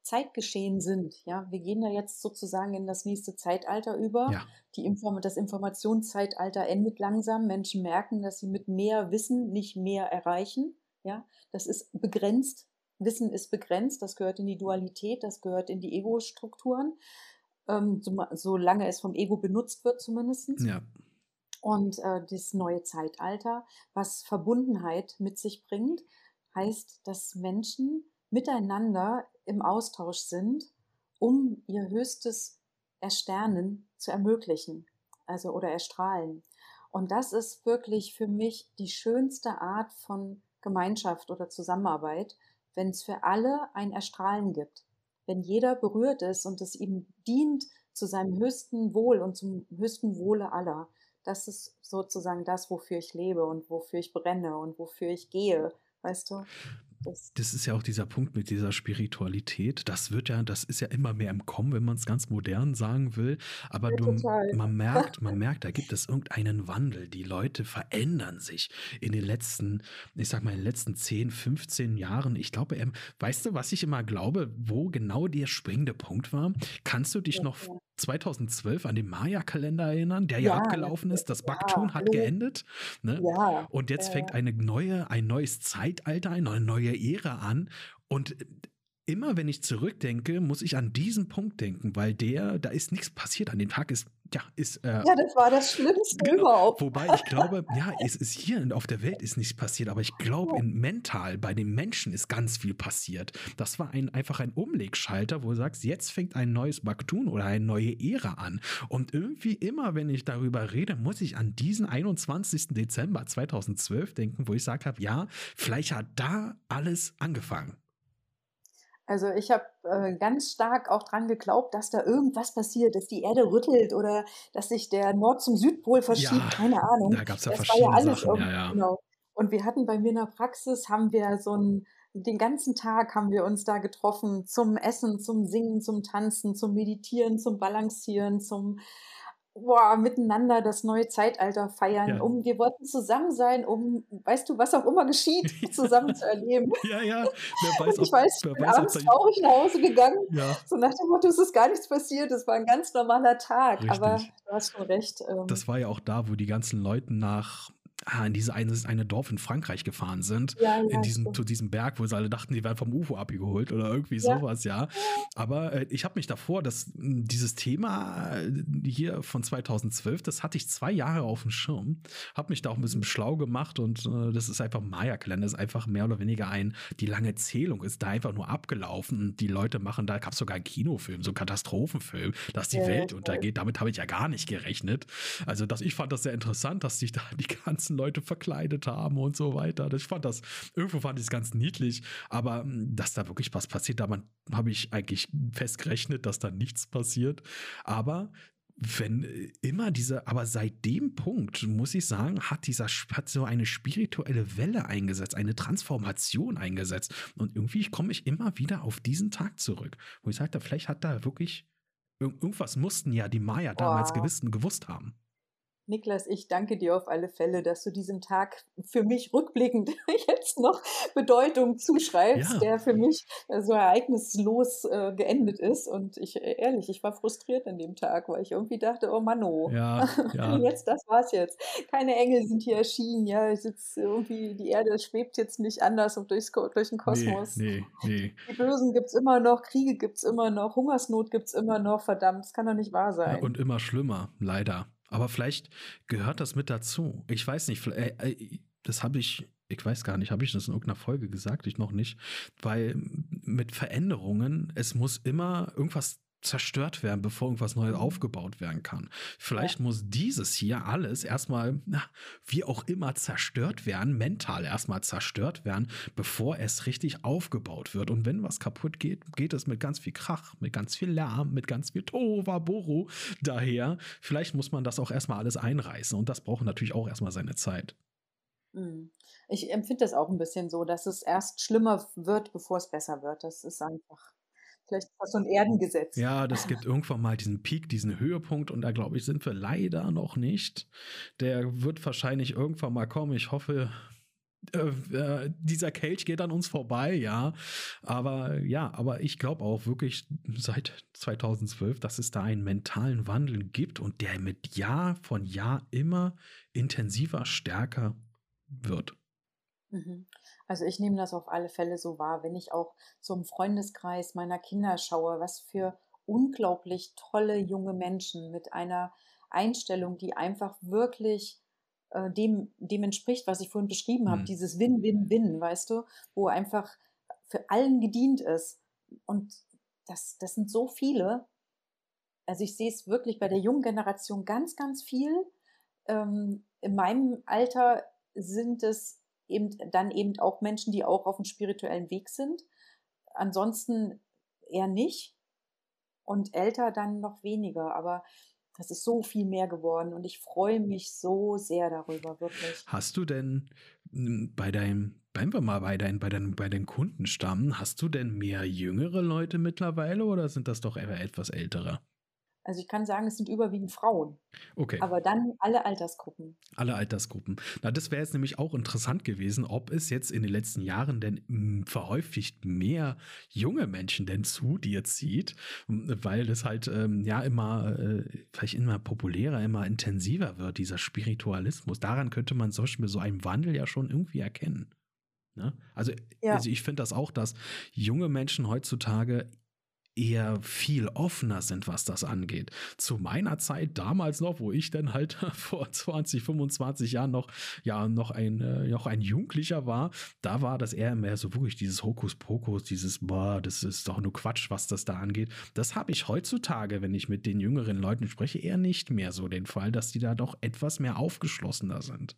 Zeitgeschehen sind. Ja, wir gehen da jetzt sozusagen in das nächste Zeitalter über. Ja. Die Inform das Informationszeitalter endet langsam. Menschen merken, dass sie mit mehr Wissen nicht mehr erreichen. Ja, das ist begrenzt. Wissen ist begrenzt. Das gehört in die Dualität. Das gehört in die Ego-Strukturen. Ähm, so, solange es vom Ego benutzt wird, zumindest. Ja. Und äh, das neue Zeitalter, was Verbundenheit mit sich bringt, heißt, dass Menschen miteinander im Austausch sind, um ihr höchstes Ersternen zu ermöglichen, also oder erstrahlen. Und das ist wirklich für mich die schönste Art von Gemeinschaft oder Zusammenarbeit, wenn es für alle ein Erstrahlen gibt. Wenn jeder berührt ist und es ihm dient zu seinem höchsten Wohl und zum höchsten Wohle aller. Das ist sozusagen das, wofür ich lebe und wofür ich brenne und wofür ich gehe, weißt du? Das, das ist ja auch dieser Punkt mit dieser Spiritualität. Das wird ja, das ist ja immer mehr im Kommen, wenn man es ganz modern sagen will. Aber ja, du, man merkt, man merkt, da gibt es irgendeinen Wandel. Die Leute verändern sich in den letzten, ich sag mal, in den letzten 10, 15 Jahren. Ich glaube, ähm, weißt du, was ich immer glaube, wo genau der springende Punkt war? Kannst du dich ja, noch 2012 an den Maya-Kalender erinnern, der ja, ja abgelaufen ist. Das Baktun ja, hat geendet. Ne? Ja, und jetzt fängt eine neue, ein neues Zeitalter, eine neue Ära an. Und immer wenn ich zurückdenke, muss ich an diesen Punkt denken, weil der, da ist nichts passiert. An dem Tag ist ja, ist. Äh, ja, das war das Schlimmste genau, überhaupt. Wobei ich glaube, ja, es ist hier auf der Welt ist nichts passiert, aber ich glaube, ja. mental bei den Menschen ist ganz viel passiert. Das war ein, einfach ein Umlegschalter, wo du sagst, jetzt fängt ein neues Baktun oder eine neue Ära an. Und irgendwie immer, wenn ich darüber rede, muss ich an diesen 21. Dezember 2012 denken, wo ich gesagt habe, ja, vielleicht hat da alles angefangen. Also ich habe äh, ganz stark auch dran geglaubt, dass da irgendwas passiert, dass die Erde rüttelt oder dass sich der Nord zum Südpol verschiebt, ja, keine Ahnung. Da gab es ja das verschiedene ja Sachen. Ja, ja. Genau. Und wir hatten bei mir in der Praxis, haben wir so ein, den ganzen Tag haben wir uns da getroffen zum Essen, zum Singen, zum Tanzen, zum Meditieren, zum Balancieren, zum boah, miteinander das neue Zeitalter feiern, ja. um wir wollten zusammen sein, um, weißt du, was auch immer geschieht, zusammen zu erleben. Ja, ja. Wer weiß, ich weiß, ich bin weiß, abends traurig nach Hause gegangen. Ja. So nach dem Motto, es ist gar nichts passiert, es war ein ganz normaler Tag. Richtig. Aber du hast schon recht. Ähm, das war ja auch da, wo die ganzen Leute nach ah, in diese eine, eine Dorf in Frankreich gefahren sind, ja, ja, in diesem, zu diesem Berg, wo sie alle dachten, die werden vom UFO abgeholt oder irgendwie ja. sowas, ja. Aber äh, ich habe mich davor, dass dieses Thema äh, hier von 2012, das hatte ich zwei Jahre auf dem Schirm, habe mich da auch ein bisschen schlau gemacht und äh, das ist einfach Maya-Kalender, ist einfach mehr oder weniger ein, die lange Zählung ist da einfach nur abgelaufen und die Leute machen, da gab es sogar einen Kinofilm, so einen Katastrophenfilm, dass die Welt untergeht, damit habe ich ja gar nicht gerechnet. Also dass ich fand das sehr interessant, dass sich da die ganzen Leute verkleidet haben und so weiter. Ich fand das, irgendwo fand ich es ganz niedlich, aber hm, dass da wirklich was passiert, da habe ich eigentlich festgerechnet, dass da nichts passiert. Aber wenn äh, immer diese, aber seit dem Punkt, muss ich sagen, hat dieser, hat so eine spirituelle Welle eingesetzt, eine Transformation eingesetzt. Und irgendwie komme ich immer wieder auf diesen Tag zurück, wo ich sagte, vielleicht hat da wirklich, irgendwas mussten ja die Maya damals gewissen, gewusst haben. Niklas, ich danke dir auf alle Fälle, dass du diesem Tag für mich rückblickend jetzt noch Bedeutung zuschreibst, ja. der für mich so ereignislos äh, geendet ist. Und ich, äh, ehrlich, ich war frustriert an dem Tag, weil ich irgendwie dachte, oh Manno, ja, ja. jetzt, das war's jetzt. Keine Engel sind hier erschienen, ja, ich sitze irgendwie, die Erde schwebt jetzt nicht anders und durchs, durch den Kosmos. Nee, nee, nee. Die Bösen gibt's immer noch, Kriege gibt's immer noch, Hungersnot gibt's immer noch, verdammt, das kann doch nicht wahr sein. und immer schlimmer, leider. Aber vielleicht gehört das mit dazu. Ich weiß nicht, äh, äh, das habe ich, ich weiß gar nicht, habe ich das in irgendeiner Folge gesagt? Ich noch nicht. Weil mit Veränderungen, es muss immer irgendwas zerstört werden, bevor irgendwas Neues Mhm. aufgebaut werden kann. Ja. Vielleicht muss dieses hier alles erstmal, na, wie auch immer, zerstört werden, mental erstmal zerstört werden, bevor es richtig aufgebaut wird. Und wenn was kaputt geht, geht es mit ganz viel Krach, mit ganz viel Lärm, mit ganz viel Tohuwabohu daher. Vielleicht muss man das auch erstmal alles einreißen und das braucht natürlich auch erstmal seine Zeit. Mhm. Ich empfinde das auch ein bisschen so, dass es erst schlimmer wird, bevor es besser wird. Das ist einfach vielleicht ist das so ein Erdengesetz. Ja, das gibt irgendwann mal diesen Peak, diesen Höhepunkt und da glaube ich, sind wir leider noch nicht. Der wird wahrscheinlich irgendwann mal kommen. Ich hoffe, äh, äh, dieser Kelch geht an uns vorbei, ja. Aber ja, aber ich glaube auch wirklich seit 2012, dass es da einen mentalen Wandel gibt und der mit Jahr von Jahr immer intensiver, stärker wird. Mhm. Also ich nehme das auf alle Fälle so wahr, wenn ich auch im Freundeskreis meiner Kinder schaue, was für unglaublich tolle junge Menschen mit einer Einstellung, die einfach wirklich äh, dem, dem entspricht, was ich vorhin beschrieben habe, Hm. dieses Win-Win-Win, weißt du, wo einfach für allen gedient ist. Und das, das sind so viele. Also ich sehe es wirklich bei der jungen Generation ganz, ganz viel. Ähm, in meinem Alter sind es eben dann eben auch Menschen, die auch auf dem spirituellen Weg sind. Ansonsten eher nicht. Und älter dann noch weniger. Aber das ist so viel mehr geworden und ich freue mich so sehr darüber, wirklich. Hast du denn m, bei deinem, bleiben wir mal bei deinen, bei deinen, bei den Kundenstamm, hast du denn mehr jüngere Leute mittlerweile oder sind das doch eher etwas ältere? Also ich kann sagen, es sind überwiegend Frauen, Okay. aber dann alle Altersgruppen. Alle Altersgruppen. Na, das wäre jetzt nämlich auch interessant gewesen, ob es jetzt in den letzten Jahren denn mh, verhäufigt mehr junge Menschen denn zu dir zieht, m, weil das halt ähm, ja immer, äh, vielleicht immer populärer, immer intensiver wird, dieser Spiritualismus. Daran könnte man zum Beispiel so einen Wandel ja schon irgendwie erkennen. Ne? Also, Ja. also ich finde das auch, dass junge Menschen heutzutage eher viel offener sind, was das angeht. Zu meiner Zeit damals noch, wo ich dann halt vor 20, 25 Jahren noch, ja, noch ein, äh, noch ein Jugendlicher war, da war das eher mehr so wirklich dieses Hokuspokus, dieses, boah, das ist doch nur Quatsch, was das da angeht. Das habe ich heutzutage, wenn ich mit den jüngeren Leuten spreche, eher nicht mehr so den Fall, dass die da doch etwas mehr aufgeschlossener sind.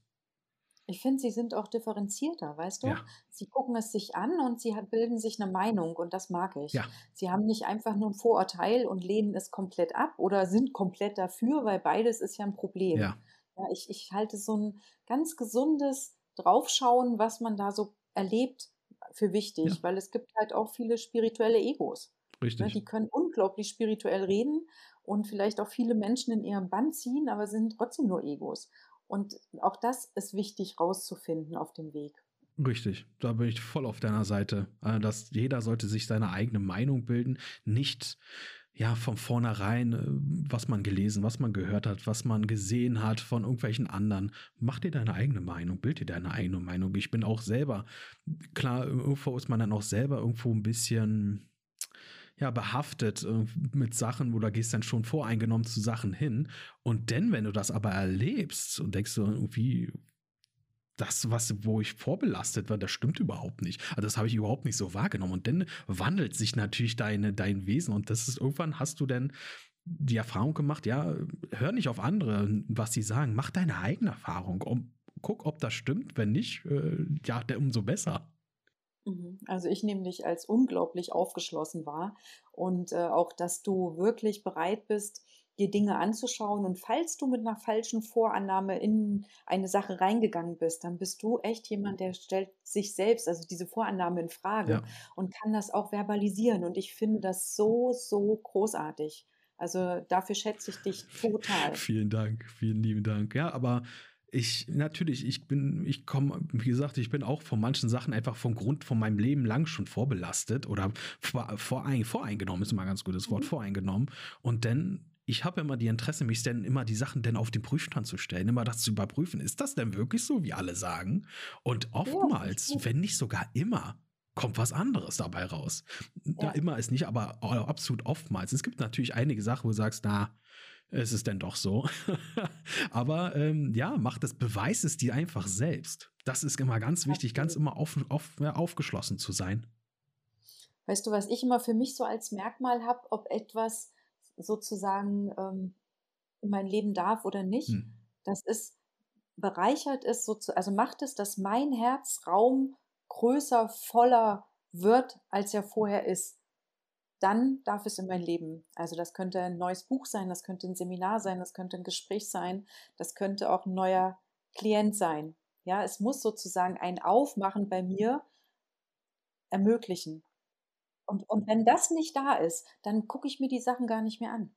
Ich finde, sie sind auch differenzierter, weißt du? Ja. Sie gucken es sich an und sie bilden sich eine Meinung und das mag ich. Ja. Sie haben nicht einfach nur ein Vorurteil und lehnen es komplett ab oder sind komplett dafür, weil beides ist ja ein Problem. Ja. Ich, ich halte so ein ganz gesundes Draufschauen, was man da so erlebt, für wichtig, weil es gibt halt auch viele spirituelle Egos. Ne? Richtig. Die können unglaublich spirituell reden und vielleicht auch viele Menschen in ihrem Bann ziehen, aber sind trotzdem nur Egos. Und auch das ist wichtig rauszufinden auf dem Weg. Richtig, da bin ich voll auf deiner Seite. Äh, Dass jeder sollte sich seine eigene Meinung bilden, nicht ja von vornherein, äh, was man gelesen, was man gehört hat, was man gesehen hat von irgendwelchen anderen. Mach dir deine eigene Meinung, bild dir deine eigene Meinung. Ich bin auch selber, klar, irgendwo ist man dann auch selber irgendwo ein bisschen ja, behaftet äh, mit Sachen, wo du gehst dann schon voreingenommen zu Sachen hin. Und denn, wenn du das aber erlebst und denkst du irgendwie, das, was, wo ich vorbelastet war, das stimmt überhaupt nicht. Also das habe ich überhaupt nicht so wahrgenommen. Und dann wandelt sich natürlich deine, dein Wesen und das ist irgendwann hast du dann die Erfahrung gemacht, ja, hör nicht auf andere, was sie sagen, mach deine eigene Erfahrung. Um, guck, ob das stimmt. Wenn nicht, äh, ja, umso besser. Mhm. Also ich nehme dich als unglaublich aufgeschlossen wahr und äh, auch, dass du wirklich bereit bist, dir Dinge anzuschauen. Und falls du mit einer falschen Vorannahme in eine Sache reingegangen bist, dann bist du echt jemand, der stellt sich selbst, also diese Vorannahme in Frage Ja. und kann das auch verbalisieren. Und ich finde das so, so großartig. Also dafür schätze ich dich total. Vielen Dank, vielen lieben Dank. Ja, aber ich, natürlich, ich bin, ich komme, wie gesagt, ich bin auch von manchen Sachen einfach vom Grund von meinem Leben lang schon vorbelastet oder vor, vorein, voreingenommen, ist immer ein ganz gutes Wort, Mhm. voreingenommen. Und dann, ich habe immer die Interesse, mich dann immer die Sachen dann auf den Prüfstand zu stellen, immer das zu überprüfen. Ist das denn wirklich so, wie alle sagen? Und oftmals, gut. wenn nicht sogar immer, kommt was anderes dabei raus. Ja. Ja. Immer ist nicht, aber absolut oftmals. Es gibt natürlich einige Sachen, wo du sagst, na, es ist denn doch so. Aber ähm, ja, mach das, beweis es dir einfach selbst. Das ist immer ganz wichtig, ganz immer auf, auf, ja, aufgeschlossen zu sein. Weißt du, was ich immer für mich so als Merkmal habe, ob etwas sozusagen ähm, in mein Leben darf oder nicht, hm. das ist, bereichert es, so zu, also macht es, dass mein Herzraum größer, voller wird, als er vorher ist dann darf es in mein Leben. Also das könnte ein neues Buch sein, das könnte ein Seminar sein, das könnte ein Gespräch sein, das könnte auch ein neuer Klient sein. Ja, es muss sozusagen ein Aufmachen bei mir ermöglichen. Und, und wenn das nicht da ist, dann gucke ich mir die Sachen gar nicht mehr an.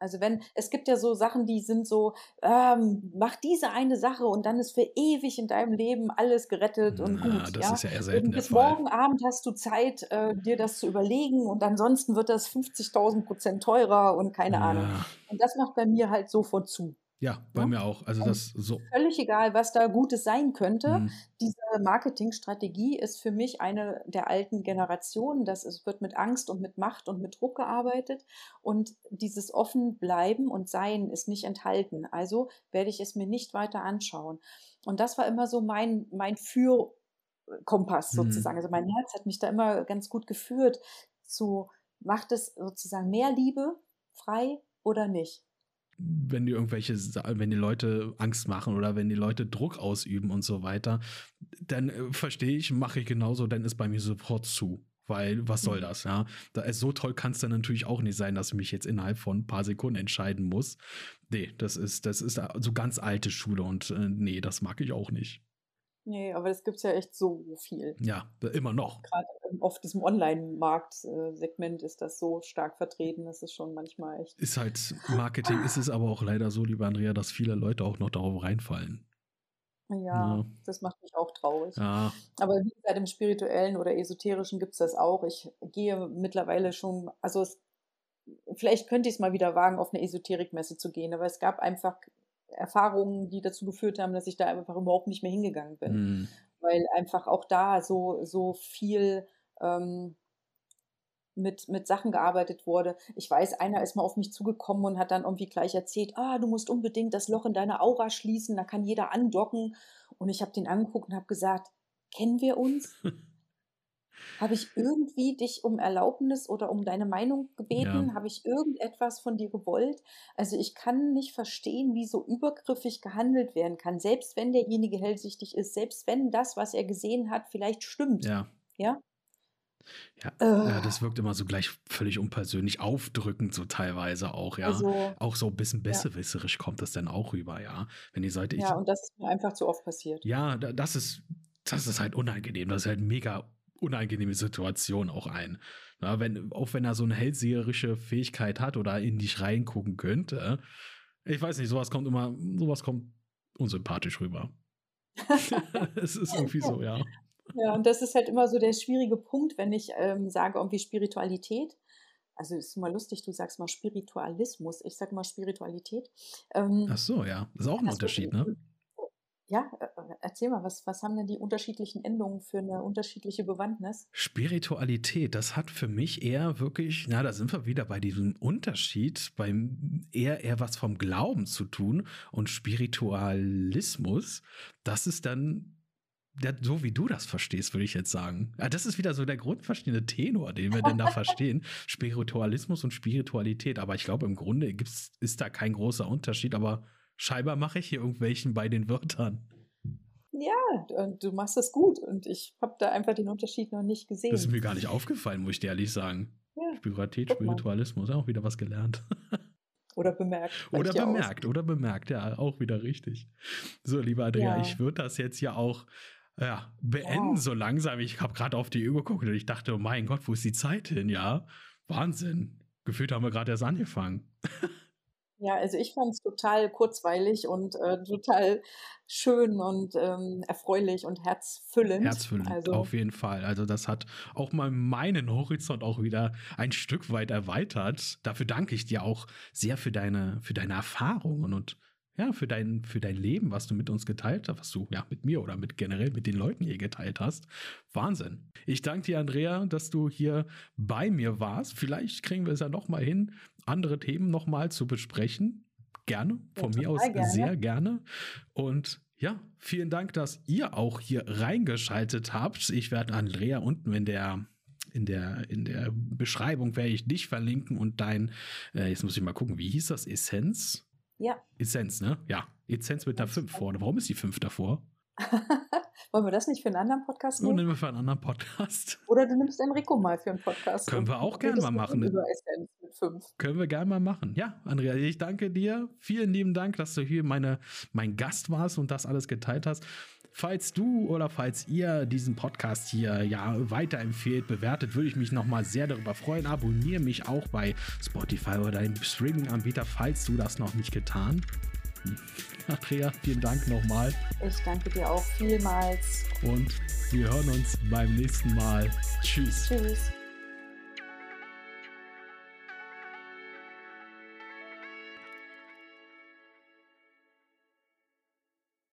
Also wenn, es gibt ja so Sachen, die sind so, ähm, mach diese eine Sache und dann ist für ewig in deinem Leben alles gerettet und Na, gut. Das ja? ist ja eher selten Bis der Fall. morgen Abend hast du Zeit, äh, dir das zu überlegen und ansonsten wird das 50.000 Prozent teurer und keine ja. Ahnung. Und das macht bei mir halt sofort zu. Ja, bei ja? mir auch. Also das so. Völlig egal, was da Gutes sein könnte. Mhm. Diese Marketingstrategie ist für mich eine der alten Generationen. Das ist, wird mit Angst und mit Macht und mit Druck gearbeitet. Und dieses offen bleiben und sein ist nicht enthalten. Also werde ich es mir nicht weiter anschauen. Und das war immer so mein, mein Fürkompass mhm. sozusagen. Also mein Herz hat mich da immer ganz gut geführt zu, macht es sozusagen mehr Liebe frei oder nicht? Wenn die irgendwelche, wenn die Leute Angst machen oder wenn die Leute Druck ausüben und so weiter, dann äh, verstehe ich, mache ich genauso, dann ist bei mir sofort zu. Weil, was soll mhm. das, ja? Da, äh, so toll kann es dann natürlich auch nicht sein, dass ich mich jetzt innerhalb von ein paar Sekunden entscheiden muss. Nee, das ist, das ist so ganz alte Schule und äh, nee, das mag ich auch nicht. Nee, aber das gibt es ja echt so viel. Ja, immer noch. Gerade auf diesem Online-Markt-Segment ist das so stark vertreten, das ist schon manchmal echt. Ist halt Marketing, ist es aber auch leider so, lieber Andrea, dass viele Leute auch noch darauf reinfallen. Ja, ja. das macht mich auch traurig. Ja. Aber wie gesagt, im spirituellen oder esoterischen gibt es das auch. Ich gehe mittlerweile schon, also es, vielleicht könnte ich es mal wieder wagen, auf eine Esoterikmesse zu gehen, aber es gab einfach Erfahrungen, die dazu geführt haben, dass ich da einfach überhaupt nicht mehr hingegangen bin. Mhm. Weil einfach auch da so, so viel ähm, mit, mit Sachen gearbeitet wurde. Ich weiß, einer ist mal auf mich zugekommen und hat dann irgendwie gleich erzählt, ah, du musst unbedingt das Loch in deiner Aura schließen, da kann jeder andocken. Und ich habe den angeguckt und habe gesagt, kennen wir uns? Habe ich irgendwie dich um Erlaubnis oder um deine Meinung gebeten? Ja. Habe ich irgendetwas von dir gewollt? Also ich kann nicht verstehen, wie so übergriffig gehandelt werden kann, selbst wenn derjenige hellsichtig ist, selbst wenn das, was er gesehen hat, vielleicht stimmt. Ja. Ja. Ja, äh. ja, das wirkt immer so gleich völlig unpersönlich, aufdrückend so teilweise auch, ja. Also, auch so ein bisschen besserwisserisch ja. kommt das dann auch rüber, ja. Wenn die Seite Ja, und das ist mir einfach zu oft passiert. Ja, das ist, das ist halt unangenehm. Das ist halt mega unangenehme Situation auch ein. Na, wenn, auch wenn er so eine hellseherische Fähigkeit hat oder in dich reingucken könnte. Ich weiß nicht, sowas kommt immer, sowas kommt unsympathisch rüber. es ist irgendwie so, ja. Ja, und das ist halt immer so der schwierige Punkt, wenn ich ähm, sage, irgendwie Spiritualität. Also ist mal lustig, du sagst mal Spiritualismus, ich sage mal Spiritualität. Ähm, Ach so, ja, das ist auch ein Unterschied, ne? Ja, äh, äh, erzähl mal, was, was haben denn die unterschiedlichen Endungen für eine unterschiedliche Bewandtnis? Spiritualität, das hat für mich eher wirklich, na, da sind wir wieder bei diesem Unterschied, beim eher eher was vom Glauben zu tun und Spiritualismus, das ist dann ja, so wie du das verstehst, würde ich jetzt sagen. Ja, das ist wieder so der grundverstehende Tenor, den wir denn da verstehen. Spiritualismus und Spiritualität. Aber ich glaube, im Grunde gibt's, ist da kein großer Unterschied, aber scheinbar mache ich hier irgendwelchen bei den Wörtern. Ja, du machst das gut und ich habe da einfach den Unterschied noch nicht gesehen. Das ist mir gar nicht aufgefallen, muss ich dir ehrlich sagen. Ja, Spiritualität, Spiritualismus, auch wieder was gelernt. Oder bemerkt. Oder bemerkt, oder bemerkt, ja, auch wieder richtig. So, lieber Andrea, ja. ich würde das jetzt ja auch ja, beenden ja. so langsam. Ich habe gerade auf die Uhr geguckt und ich dachte, oh mein Gott, wo ist die Zeit hin? Ja, Wahnsinn. Gefühlt haben wir gerade erst angefangen. Ja, also ich fand es total kurzweilig und äh, total schön und ähm, erfreulich und herzfüllend. Herzfüllend, also, auf jeden Fall. Also das hat auch mal meinen Horizont auch wieder ein Stück weit erweitert. Dafür danke ich dir auch sehr für deine, für deine Erfahrungen und ja, für dein, für dein Leben, was du mit uns geteilt hast, was du ja mit mir oder mit generell mit den Leuten hier geteilt hast. Wahnsinn. Ich danke dir, Andrea, dass du hier bei mir warst. Vielleicht kriegen wir es ja noch mal hin, andere Themen noch mal zu besprechen. Gerne, von ja, mir aus gerne. sehr gerne. Und ja, vielen Dank, dass ihr auch hier reingeschaltet habt. Ich werde Andrea unten in der in der, in der Beschreibung werde ich dich verlinken und dein, äh, jetzt muss ich mal gucken, wie hieß das? Essenz? Ja. Essenz, ne? Ja. Essenz mit einer 5 vorne. Warum ist die 5 davor? Wollen wir das nicht für einen anderen Podcast nehmen? Nur nehmen wir für einen anderen Podcast. Oder du nimmst Enrico mal für einen Podcast. Können wir auch gerne mal machen. Über Essenz mit 5. Können wir gerne mal machen. Ja, Andrea, ich danke dir. Vielen lieben Dank, dass du hier meine, mein Gast warst und das alles geteilt hast. Falls du oder falls ihr diesen Podcast hier ja weiterempfehlt, bewertet, würde ich mich nochmal sehr darüber freuen. Abonniere mich auch bei Spotify oder deinem Streaming-Anbieter, falls du das noch nicht getan. Andrea, vielen Dank nochmal. Ich danke dir auch vielmals. Und wir hören uns beim nächsten Mal. Tschüss. Tschüss.